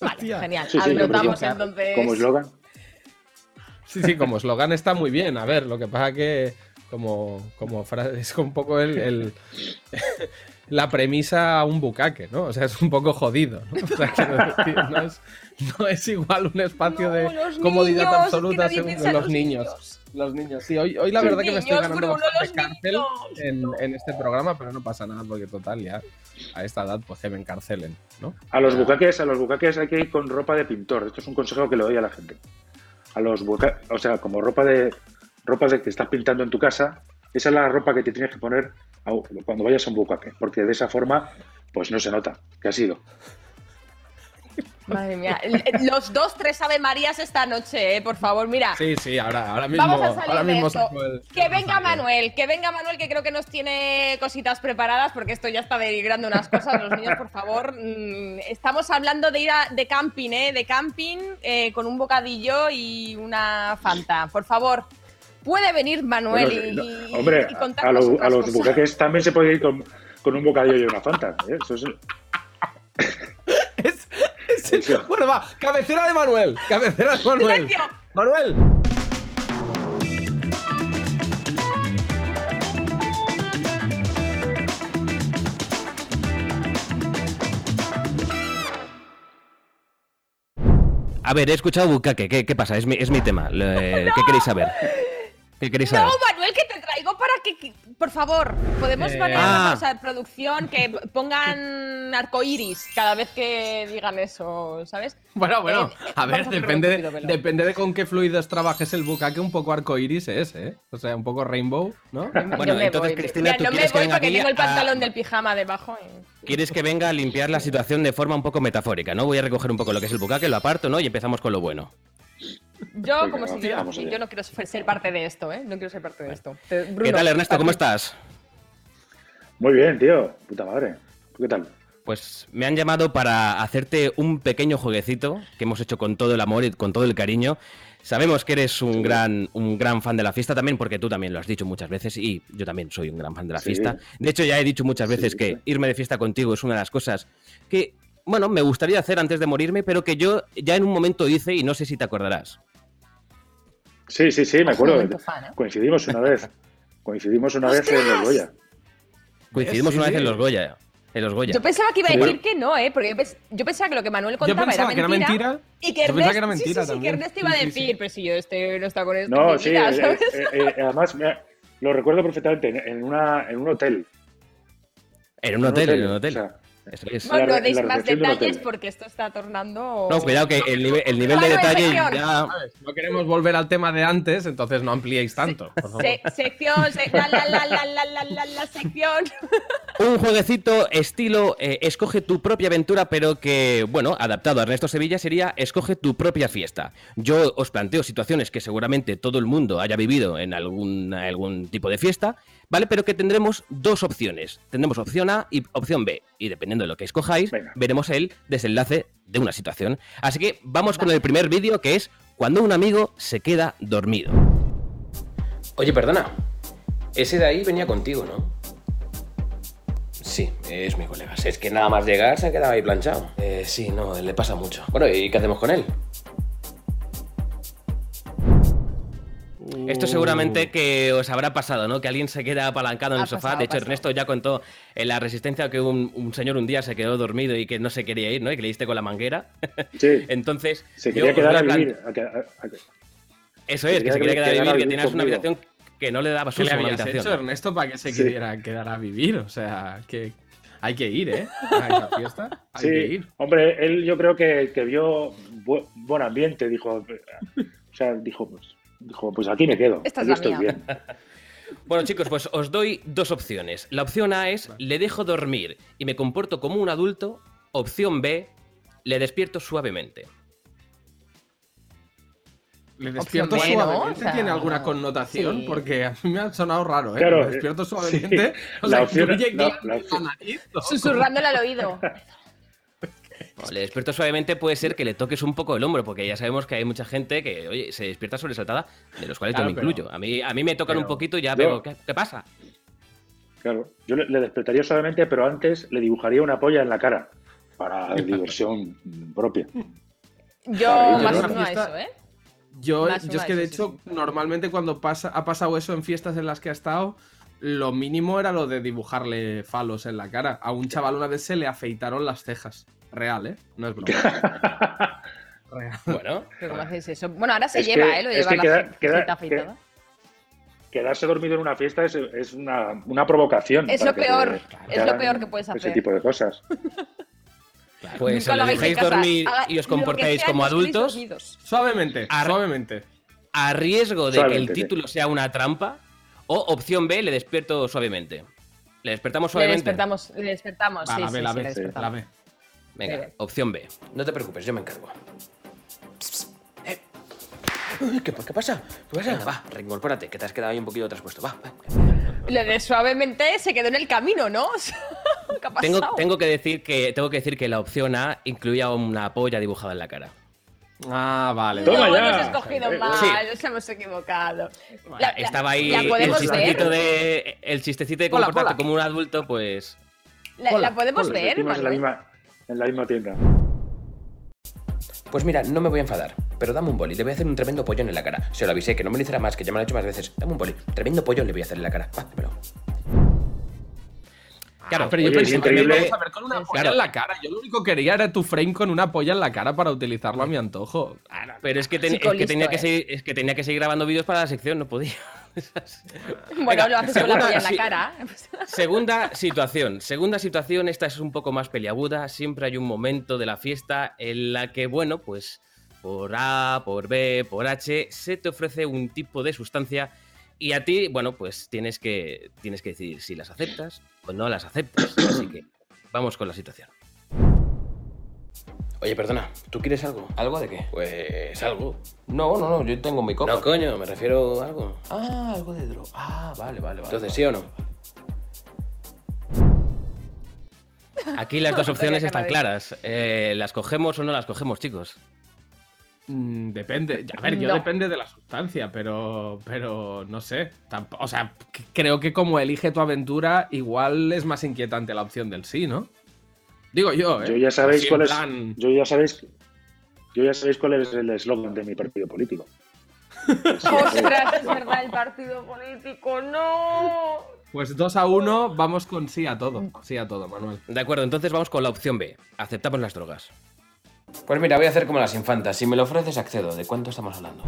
Vale, genial. Sí, sí, Anotamos entonces. Como eslogan. Sí, sí, como eslogan está muy bien. A ver, lo que pasa que como, como frase es un poco el, el- la premisa a un bucaque, ¿no? O sea, es un poco jodido, ¿no? O sea, quiero decir, no es, no es igual un espacio de comodidad niños, absoluta según los niños. Los niños, sí, hoy, hoy la verdad que me estoy ganando Bruno, bastante cárcel en, en este programa, pero no pasa nada porque total, ya a esta edad pues que me encarcelen, ¿no? A los bucaques, a los bucaques hay que ir con ropa de pintor. Esto es un consejo que le doy a la gente. A los buca- o sea, como ropa de ropa de que estás pintando en tu casa, esa es la ropa que te tienes que poner cuando vayas a un bucaque, porque de esa forma pues no se nota que ha sido. Madre mía. L- Los dos, tres Ave Marías esta noche, eh, por favor, mira. Sí, sí, ahora, ahora mismo, Vamos a salir ahora de mismo esto. saco el- Que venga Manuel, que venga Manuel, que creo que nos tiene cositas preparadas, porque esto ya está denigrando unas cosas. Los niños, por favor, mm, estamos hablando de ir a- de camping, ¿eh? De camping eh, con un bocadillo y una Fanta. Por favor, puede venir Manuel Bueno, y, no, hombre, y a, a los bucaques también se puede ir con, con un bocadillo y una fanta. ¿eh? Eso es- Bueno, va, cabecera de Manuel. Cabecera de Manuel. ¡Silencio! Manuel. A ver, he escuchado Bukake. ¿Qué, qué pasa? Es mi, es mi tema. Le- ¿Qué queréis saber? ¿Qué queréis saber? No, Manuel, que te traigo para que- por favor, podemos Eh, poner, Ah. o sea, producción, que pongan arcoiris cada vez que digan eso, ¿sabes? Bueno, bueno, Eh, a ver, depende, rápido, pero- depende de con qué fluidos trabajes el bucaque, un poco arcoiris es, ¿eh? O sea, un poco rainbow, ¿no? Bueno, Yo me entonces, voy. Cristina, Mira, ¿tú no me quieres que voy venga porque aquí tengo el a- pantalón del pijama debajo. y- Quieres que venga a limpiar la situación de forma un poco metafórica, ¿no? Voy a recoger un poco lo que es el bucaque, lo aparto, ¿no? Y empezamos con lo bueno. Yo, Venga, como si yo, no quiero ser parte de esto, ¿eh? No quiero ser parte de esto. ¿Qué tal, Ernesto? ¿Cómo estás? Muy bien, tío. Puta madre. ¿Tú qué tal? Pues me han llamado para hacerte un pequeño jueguecito que hemos hecho con todo el amor y con todo el cariño. Sabemos que eres un gran, un gran fan de la fiesta también, porque tú también lo has dicho muchas veces y yo también soy un gran fan de la Sí. fiesta. De hecho, ya he dicho muchas veces Sí, que sí. irme de fiesta contigo es una de las cosas que, bueno, me gustaría hacer antes de morirme, pero que yo ya en un momento hice y no sé si te acordarás. Sí, sí, sí, me acuerdo. fan, ¿eh? Coincidimos una vez. Coincidimos una vez en los Goya. Coincidimos Sí, una vez en los Goya. En los Goya. Yo pensaba que iba a decir que no, ¿eh? Porque yo, pens- yo pensaba que lo que Manuel Yo contaba pensaba que era era mentira. mentira. Y que Yo pensaba Ernest, que era mentira sí, sí, sí, que Ernest iba a Sí, sí, decir, sí. pero si yo este no está con esto. No, sí, vida, eh, ¿sabes? eh, eh, además lo recuerdo perfectamente en, en una, en un hotel. En un hotel, en un o hotel. sea, Eso es. Bueno, no deis más detalles porque esto está tornando. No, cuidado que el nivel, el nivel de detalle sección. ya... No queremos volver al tema de antes, entonces no ampliéis tanto. por favor. Se- sección, se- la, la, la, la, la, la, la, la sección. Un jueguecito estilo eh, escoge tu propia aventura, pero que, bueno, adaptado a Ernesto Sevilla sería escoge tu propia fiesta. Yo os planteo situaciones que seguramente todo el mundo haya vivido en algún, algún tipo de fiesta, ¿vale? Pero que tendremos dos opciones. Tendremos opción A y opción B. Y dependiendo de lo que escojáis, Venga. veremos el desenlace de una situación. Así que vamos con el primer vídeo que es cuando un amigo se queda dormido. Oye, perdona. Ese de ahí venía contigo, ¿no? sí, es mi colega. Es que nada más llegar se ha quedado ahí planchado. Eh, sí, no, le pasa mucho. Bueno, ¿y qué hacemos con él? Esto seguramente que os habrá pasado, ¿no? Que alguien se queda apalancado en Ha el sofá. pasado, de hecho, pasado. Ernesto ya contó en la resistencia que un, un señor un día se quedó dormido y que no se quería ir, ¿no? Y que le diste con la manguera. Sí, Entonces, se quería quedar a vivir. a que- a- a que- Eso es, que se quería quedar a vivir, que tenías una habitación que no le daba ¿Qué le uso a una habías habitación. hecho, Ernesto, para que se Sí. quisiera quedar a vivir? O sea, que hay que ir, ¿eh? A esa fiesta. Hay Sí, que ir. hombre, él yo creo que, que vio bu- buen ambiente, dijo. O sea, dijo, pues, dijo, pues aquí me quedo. Esta es aquí la estoy mía. bien. Bueno, chicos, pues os doy dos opciones. La opción A es le dejo dormir y me comporto como un adulto. Opción B, le despierto suavemente. Le despierto B, ¿no? suavemente. O sea, ¿Tiene alguna connotación? sí. Porque a mí me ha sonado raro, ¿eh? Claro, Le despierto eh, suavemente. sí. O sea, La opción- incluye la- nariz, ¿no? Susurrándole al oído. No, le despierto suavemente puede ser que le toques un poco el hombro, porque ya sabemos que hay mucha gente que, oye, se despierta sobresaltada, de los cuales Claro, yo me pero- incluyo. A mí, a mí me tocan un poquito y ya veo, ¿qué, qué pasa? Claro, yo le, le despertaría suavemente, pero antes le dibujaría una polla en la cara para diversión propia. Yo Claro, más no- uno a eso, ¿eh? Yo, es que de hecho, normalmente cuando pasa, ha pasado eso en fiestas en las que ha estado, lo mínimo era lo de dibujarle falos en la cara. A un chaval una vez se le afeitaron las cejas. Real, ¿eh? No es broma. Real. Bueno, Pero ¿cómo hacéis eso? Bueno, ahora se Es lleva, que- ¿eh? Lo que la queda- queda- afeitada. Quedarse dormido en una fiesta es, es una, una provocación. Es lo peor, te es lo peor que puedes Ese hacer. tipo de cosas. pues Nunca o lo le hagáis en dejéis dormir Haga- y os sea como adultos. Suavemente, Ar- suavemente. a riesgo de que el sí. título sea una trampa, o opción B, le despierto suavemente. ¿Le despertamos Le suavemente? despertamos, le despertamos. Sí, la sí, B, la sí, B, le la despertamos. B. Venga, opción B. No te preocupes, yo me encargo. Eh. ¿Qué, qué pasa? ¿Qué pasa? Venga, va, reincorpórate, que te has quedado ahí un poquito traspuesto. Va, va. Lo de suavemente se quedó en el camino, ¿no? ¿Qué ha pasado? Tengo, tengo, que decir que, tengo que decir que la opción A incluía una polla dibujada en la cara. Ah, vale. No, Toma ya. hemos escogido mal, sí. nos hemos equivocado. Bueno, La- la- Estaba ahí ¿La el podemos chistecito, ver? de, el chistecito de comportarte hola. como un adulto, pues... ¿La, Hola, la podemos ver, en la, misma, en la misma tienda. Pues mira, no me voy a enfadar, pero dame un boli, le voy a hacer un tremendo pollón en la cara. Se lo avisé, que no me lo hiciera más, que ya me lo he hecho más veces. Dame un boli, tremendo pollón le voy a hacer en la cara. Va. Claro, Ah, pero yo oye, es pensé que increíble. me a ver con una polla Claro. en la cara. Yo lo único que quería era tu frame con una polla en la cara para utilizarlo a mi antojo. Pero es que, ten- Chico es que tenía listo, que eh. seguir, es que tenía que seguir grabando vídeos para la sección, no podía. Bueno, Venga, lo haces con la polla en la cara. Segunda situación. Segunda situación, esta es un poco más peliaguda. Siempre hay un momento de la fiesta en la que, bueno, pues por A, por B, por H, se te ofrece un tipo de sustancia y a ti, bueno, pues tienes que, tienes que decidir si las aceptas o no las aceptas. Así que vamos con la situación. Oye, perdona, ¿tú quieres algo? ¿Algo de qué? Pues algo. No, no, no, yo tengo mi copa. No, coño, me refiero a algo. Ah, algo de droga. Ah, vale, vale, vale. Entonces, ¿sí o no? Aquí las dos opciones están claras. Eh, ¿Las cogemos o no las cogemos, chicos? Mm, depende. A ver, yo No. depende de la sustancia, pero, pero no sé. Tampo- o sea, c- creo que como elige tu aventura, igual es más inquietante la opción del sí, ¿no? Digo yo, ¿eh? Yo ya sabéis cuál es. plan- Yo ya sabéis. Yo ya sabéis cuál es el eslogan de mi partido político. Ostras, es verdad, el partido político, no. Pues 2 a 1, vamos con sí a todo. Sí a todo, Manuel. De acuerdo, entonces vamos con la opción B. Aceptamos las drogas. Pues mira, voy a hacer como las infantas. Si me lo ofreces, accedo. ¿De cuánto estamos hablando?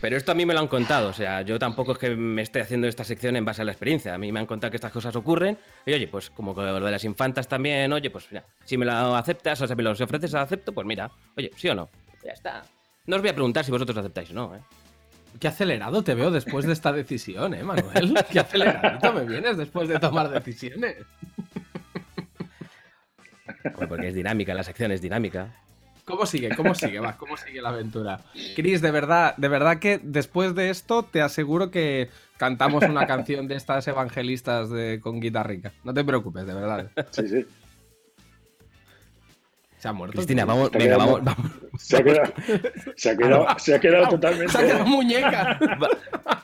Pero esto a mí me lo han contado, o sea, yo tampoco es que me esté haciendo esta sección en base a la experiencia. A mí me han contado que estas cosas ocurren. Y oye, pues como lo de las infantas también, oye, pues mira, si me lo aceptas, o sea, me lo ofreces, acepto, pues mira, oye, sí o no. Ya está. No os voy a preguntar si vosotros aceptáis o no, ¿eh? Qué acelerado te veo después de esta decisión, ¿eh, Manuel? Qué aceleradito me vienes después de tomar decisiones. Porque es dinámica, la sección es dinámica. ¿Cómo sigue? ¿Cómo sigue? Va, ¿cómo sigue la aventura? Chris, de verdad, de verdad que después de esto te aseguro que cantamos una canción de estas evangelistas de, con guitarrica. No te preocupes, de verdad. Sí, sí. Se ha muerto. Cristina, tío. vamos, venga, vamos, vamos. Se ha quedado, se ha quedado, se ha quedado totalmente. Se ha quedado muñeca.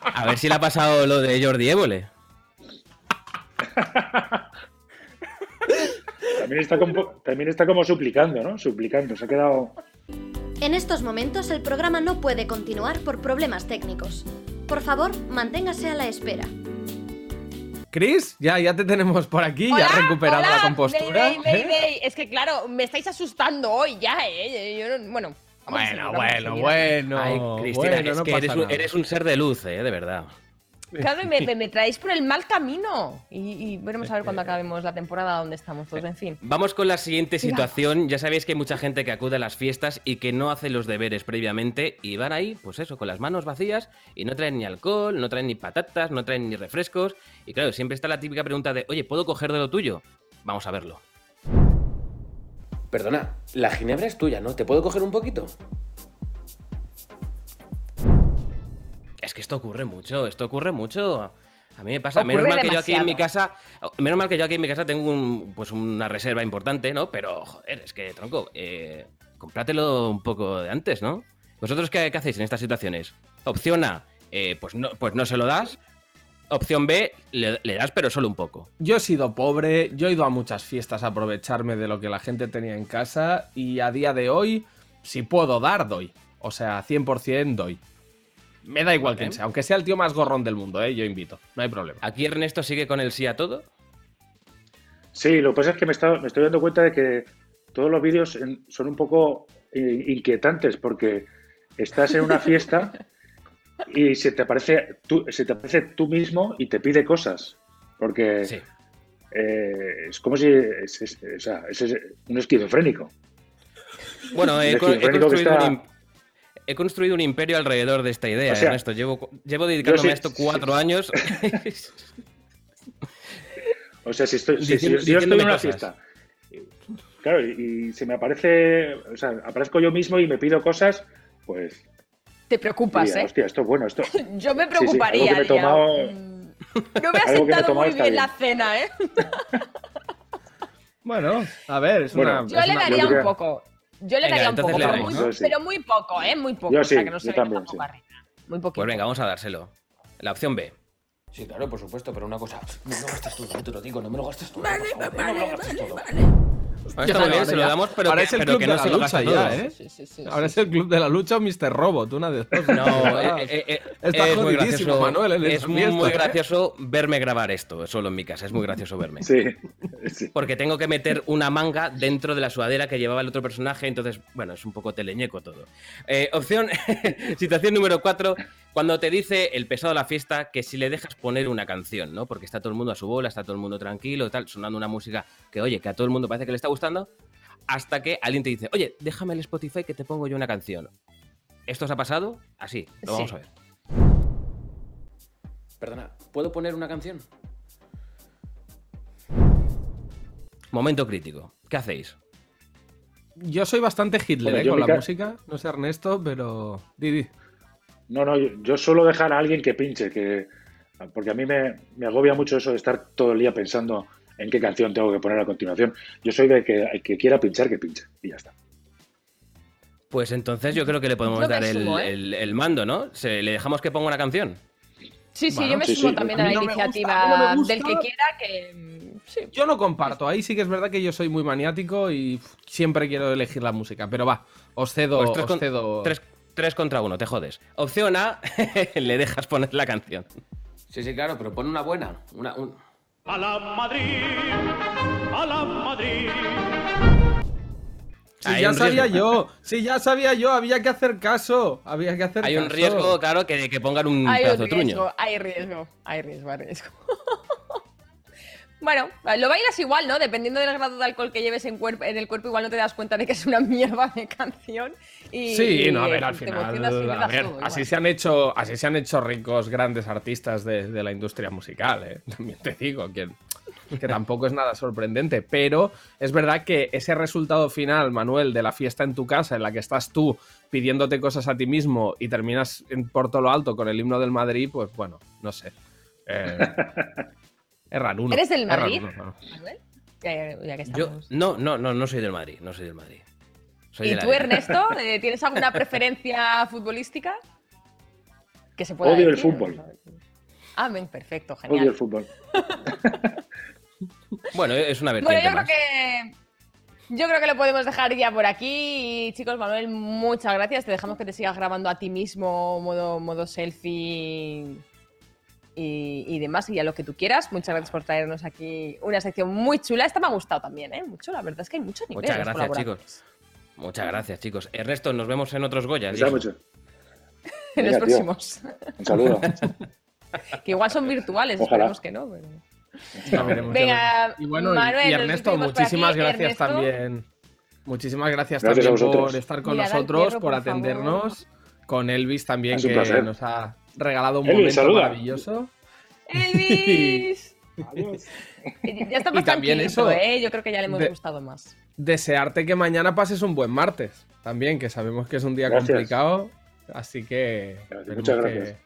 A ver si le ha pasado lo de Jordi Évole. También está, como, también está como suplicando, ¿no? Suplicando. Se ha quedado. En estos momentos el programa no puede continuar por problemas técnicos. Por favor, manténgase a la espera. Chris, ya, ya te tenemos por aquí, ya has recuperado Hola, la compostura. Bey, bey, ¿eh? bey. Es que claro, me estáis asustando hoy ya, ¿eh? Yo no- bueno. Bueno, bueno, bueno. Ay, Cristina, bueno, es no que eres un, eres un ser de luz, eh, de verdad. Claro, y me, me- me traéis por el mal camino. Y, y veremos a ver cuando acabemos la temporada dónde estamos todos, en fin. Vamos con la siguiente situación. Ya sabéis que hay mucha gente que acude a las fiestas y que no hace los deberes previamente y van ahí, pues eso, con las manos vacías y no traen ni alcohol, no traen ni patatas, no traen ni refrescos. Y claro, siempre está la típica pregunta de, oye, ¿puedo coger de lo tuyo? Vamos a verlo. Perdona, la ginebra es tuya, ¿no? ¿Te puedo coger un poquito? Es que esto ocurre mucho, esto ocurre mucho. A mí me pasa, menos mal que yo aquí en mi casa, menos mal que yo aquí en mi casa tengo un, pues una reserva importante, ¿no? Pero, joder, es que, tronco, eh, comprátelo un poco de antes, ¿no? ¿Vosotros qué, qué hacéis en estas situaciones? Opción A, eh, pues, no, pues no se lo das. Opción B, le, le das pero solo un poco. Yo he sido pobre, yo he ido a muchas fiestas a aprovecharme de lo que la gente tenía en casa y a día de hoy, si puedo dar, doy. O sea, 100% doy. Me da igual Vale. quién sea, aunque sea el tío más gorrón del mundo, ¿eh? yo invito, no hay problema. ¿Aquí Ernesto sigue con el sí a todo? Sí, lo que pasa es que me, está- me estoy dando cuenta de que todos los vídeos son un poco eh, inquietantes porque estás en una fiesta y se te aparece tú, se te aparece tú mismo y te pide cosas. Porque Sí. eh, es como si es, es- o sea, es- es un esquizofrénico. Bueno, he, he esquizofrénico que construido está- un, he construido un imperio alrededor de esta idea, O sea, Ernesto. Llevo, llevo dedicándome sí- a esto cuatro años. O sea, si, estoy, si- yo estoy en una cosas. fiesta, claro, y, y se me aparece, o sea, aparezco yo mismo y me pido cosas, pues Te preocupas, diría, ¿eh? hostia, esto es bueno, esto. Yo me Sí, sí, algo preocuparía. que me he diría, tomado- "Mm, No me ha he sentado tomado muy bien bien". la cena, ¿eh? Bueno, a ver, es Bueno, una... Yo es le daría un poco. Yo le Venga, daría un entonces poco, le pero muy, sí. pero muy poco, ¿eh? Muy poco. Yo o sea, sí, que no se también, tampoco sí. arriba. Muy poquito. Pues venga, vamos a dárselo. La opción B. Sí, claro, por supuesto, pero una cosa. No me lo gastes todo, te lo digo, no me lo gastes todo. por favor, no me se lo damos, pero ahora que, es el pero club que de no la se lo lucha ya, todo. ¿eh? Sí, sí, sí, Ahora sí, es el club de la lucha o Mr. Robot, una de dos. No, eh, eh, eh, Está es muy jodidísimo, gracioso. Manuel, en es muy fiesta, ¿eh? gracioso verme grabar esto, solo en mi casa. Es muy gracioso verme. Sí, sí. Porque tengo que meter una manga dentro de la sudadera que llevaba el otro personaje, entonces, bueno, es un poco teleñeco todo. Eh, opción, situación número 4, cuando te dice el pesado de la fiesta que si le dejas poner una canción, ¿no? Porque está todo el mundo a su bola, está todo el mundo tranquilo, tal, sonando una música que, oye, que a todo el mundo parece que le está gustando, hasta que alguien te dice, oye, déjame el Spotify que te pongo yo una canción. ¿Esto os ha pasado? Así, lo vamos Sí. a ver. Perdona, ¿puedo poner una canción? Momento crítico. ¿Qué hacéis? Yo soy bastante Hitler Bueno, ¿eh? con la ca- música. No sé Ernesto, pero. Didi. No, no, yo, yo suelo dejar a alguien que pinche, que porque a mí me, me agobia mucho eso de estar todo el día pensando en qué canción tengo que poner a continuación. Yo soy de que el que quiera pinchar, que pinche, y ya está. Pues entonces yo creo que le podemos dar el, ¿eh? el- el mando, ¿no? Se, ¿Le dejamos que ponga una canción? Sí, sí, Bueno, yo me sí, sumo sí. también A la no me gusta, iniciativa no del que quiera que. mm, Sí. Yo no comparto. Ahí sí que es verdad que yo soy muy maniático y siempre quiero elegir la música. Pero va, os cedo. Pues tres, os con- cedo- tres- tres contra uno, te jodes. Opción A, le dejas poner la canción. Sí, sí, claro, pero pon una buena. Una, un- A la Madrid, a la Madrid. Si ya sabía riesgo. yo, si ya sabía yo, había que hacer caso. Había que hacer Hay un riesgo, claro, que, que pongan un Hay pedazo un de truño. riesgo, hay riesgo, hay riesgo, hay riesgo. Bueno, lo bailas igual, ¿no? Dependiendo del grado de alcohol que lleves en, en el cuerpo, igual no te das cuenta de que es una mierda de canción. Y, Sí, no, a y ver, al final, y a ver, todo así se han hecho, así se han hecho ricos grandes artistas de, de la industria musical, ¿eh? También te digo que, que tampoco es nada sorprendente, pero es verdad que ese resultado final, Manuel, de la fiesta en tu casa, en la que estás tú pidiéndote cosas a ti mismo y terminas en por todo lo alto con el himno del Madrid, pues bueno, no sé. Eh, es raruno. ¿Eres del Madrid? Manuel? Ya, ya- ya que Yo, no, no, no, no soy del Madrid, no soy del Madrid. Soy ¿Y de tú. Ernesto, eh, tienes alguna preferencia futbolística? Que se pueda Odio el fútbol. Ah, bien, perfecto, Odio genial. el fútbol. Bueno, es una Bueno, vertiente yo creo que Yo creo que lo podemos dejar ya por aquí. Y, chicos, Manuel, muchas gracias. Te dejamos que te sigas grabando a ti mismo, modo, modo selfie y, y demás, y a lo que tú quieras. Muchas gracias por traernos aquí una sección muy chula. Esta me ha gustado también, ¿eh? Mucho, la verdad es que hay mucho nivel. Muchas gracias, chicos. Muchas gracias, chicos. Ernesto, nos vemos en otros Goya. Mucho. En los tío. próximos. Un saludo. Que igual son virtuales, Ojalá. esperemos que no. pero- Venga, y bueno, y- Manuel, y Ernesto, muchísimas aquí. gracias Ernesto. también. Muchísimas gracias, también por estar con Mirad nosotros, por por favor. atendernos. Con Elvis también, Es que nos ha regalado un Elvis, momento saluda. maravilloso. ¡Elvis! ya está Y también eso ¿eh? Yo creo que ya le hemos de- gustado más. Desearte que mañana pases un buen martes. También, que sabemos que es un día Gracias. complicado. Así que Gracias, muchas que- gracias.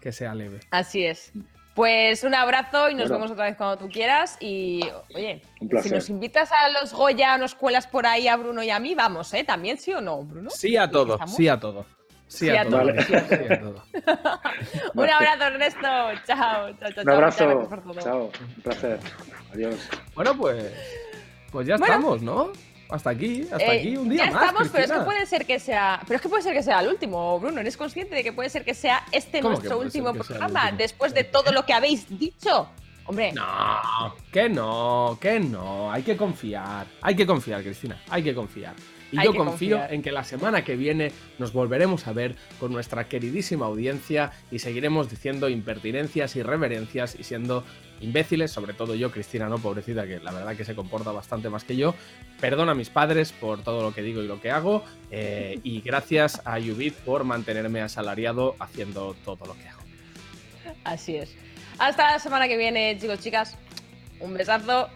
Que, sea leve. Así es. Pues un abrazo y nos Bueno. vemos otra vez cuando tú quieras. Y oye, si nos invitas a los Goya nos cuelas por ahí a Bruno y a mí, vamos, ¿eh? También sí o no, Bruno. Sí a todo, sí a todo. Sí, Sí a, a todo. todo. sí a todo. Un abrazo, Ernesto. Chao, chao, chao. chao. Un abrazo. Chao. Un placer. Adiós. Bueno, pues. Pues ya Bueno. estamos, ¿no? Hasta aquí, hasta Eh, aquí, un día ya más. estamos, pero es que puede ser que sea. Pero es que puede ser que sea el último, Bruno. ¿Eres consciente de que puede ser que sea este ¿Cómo nuestro último programa? último? Después de todo lo que habéis dicho. Hombre, No, que no, que no. Hay que confiar. Hay que confiar, Cristina. Hay que confiar. Y Hay yo confío confiar. en que la semana que viene nos volveremos a ver con nuestra queridísima audiencia y seguiremos diciendo impertinencias y reverencias y siendo imbéciles, sobre todo yo, Cristina, no, pobrecita, que la verdad que se comporta bastante más que yo. Perdona a mis padres por todo lo que digo y lo que hago. eh, y gracias a Yubit por mantenerme asalariado haciendo todo lo que hago. así es. Hasta la semana que viene, chicos, chicas. Un besazo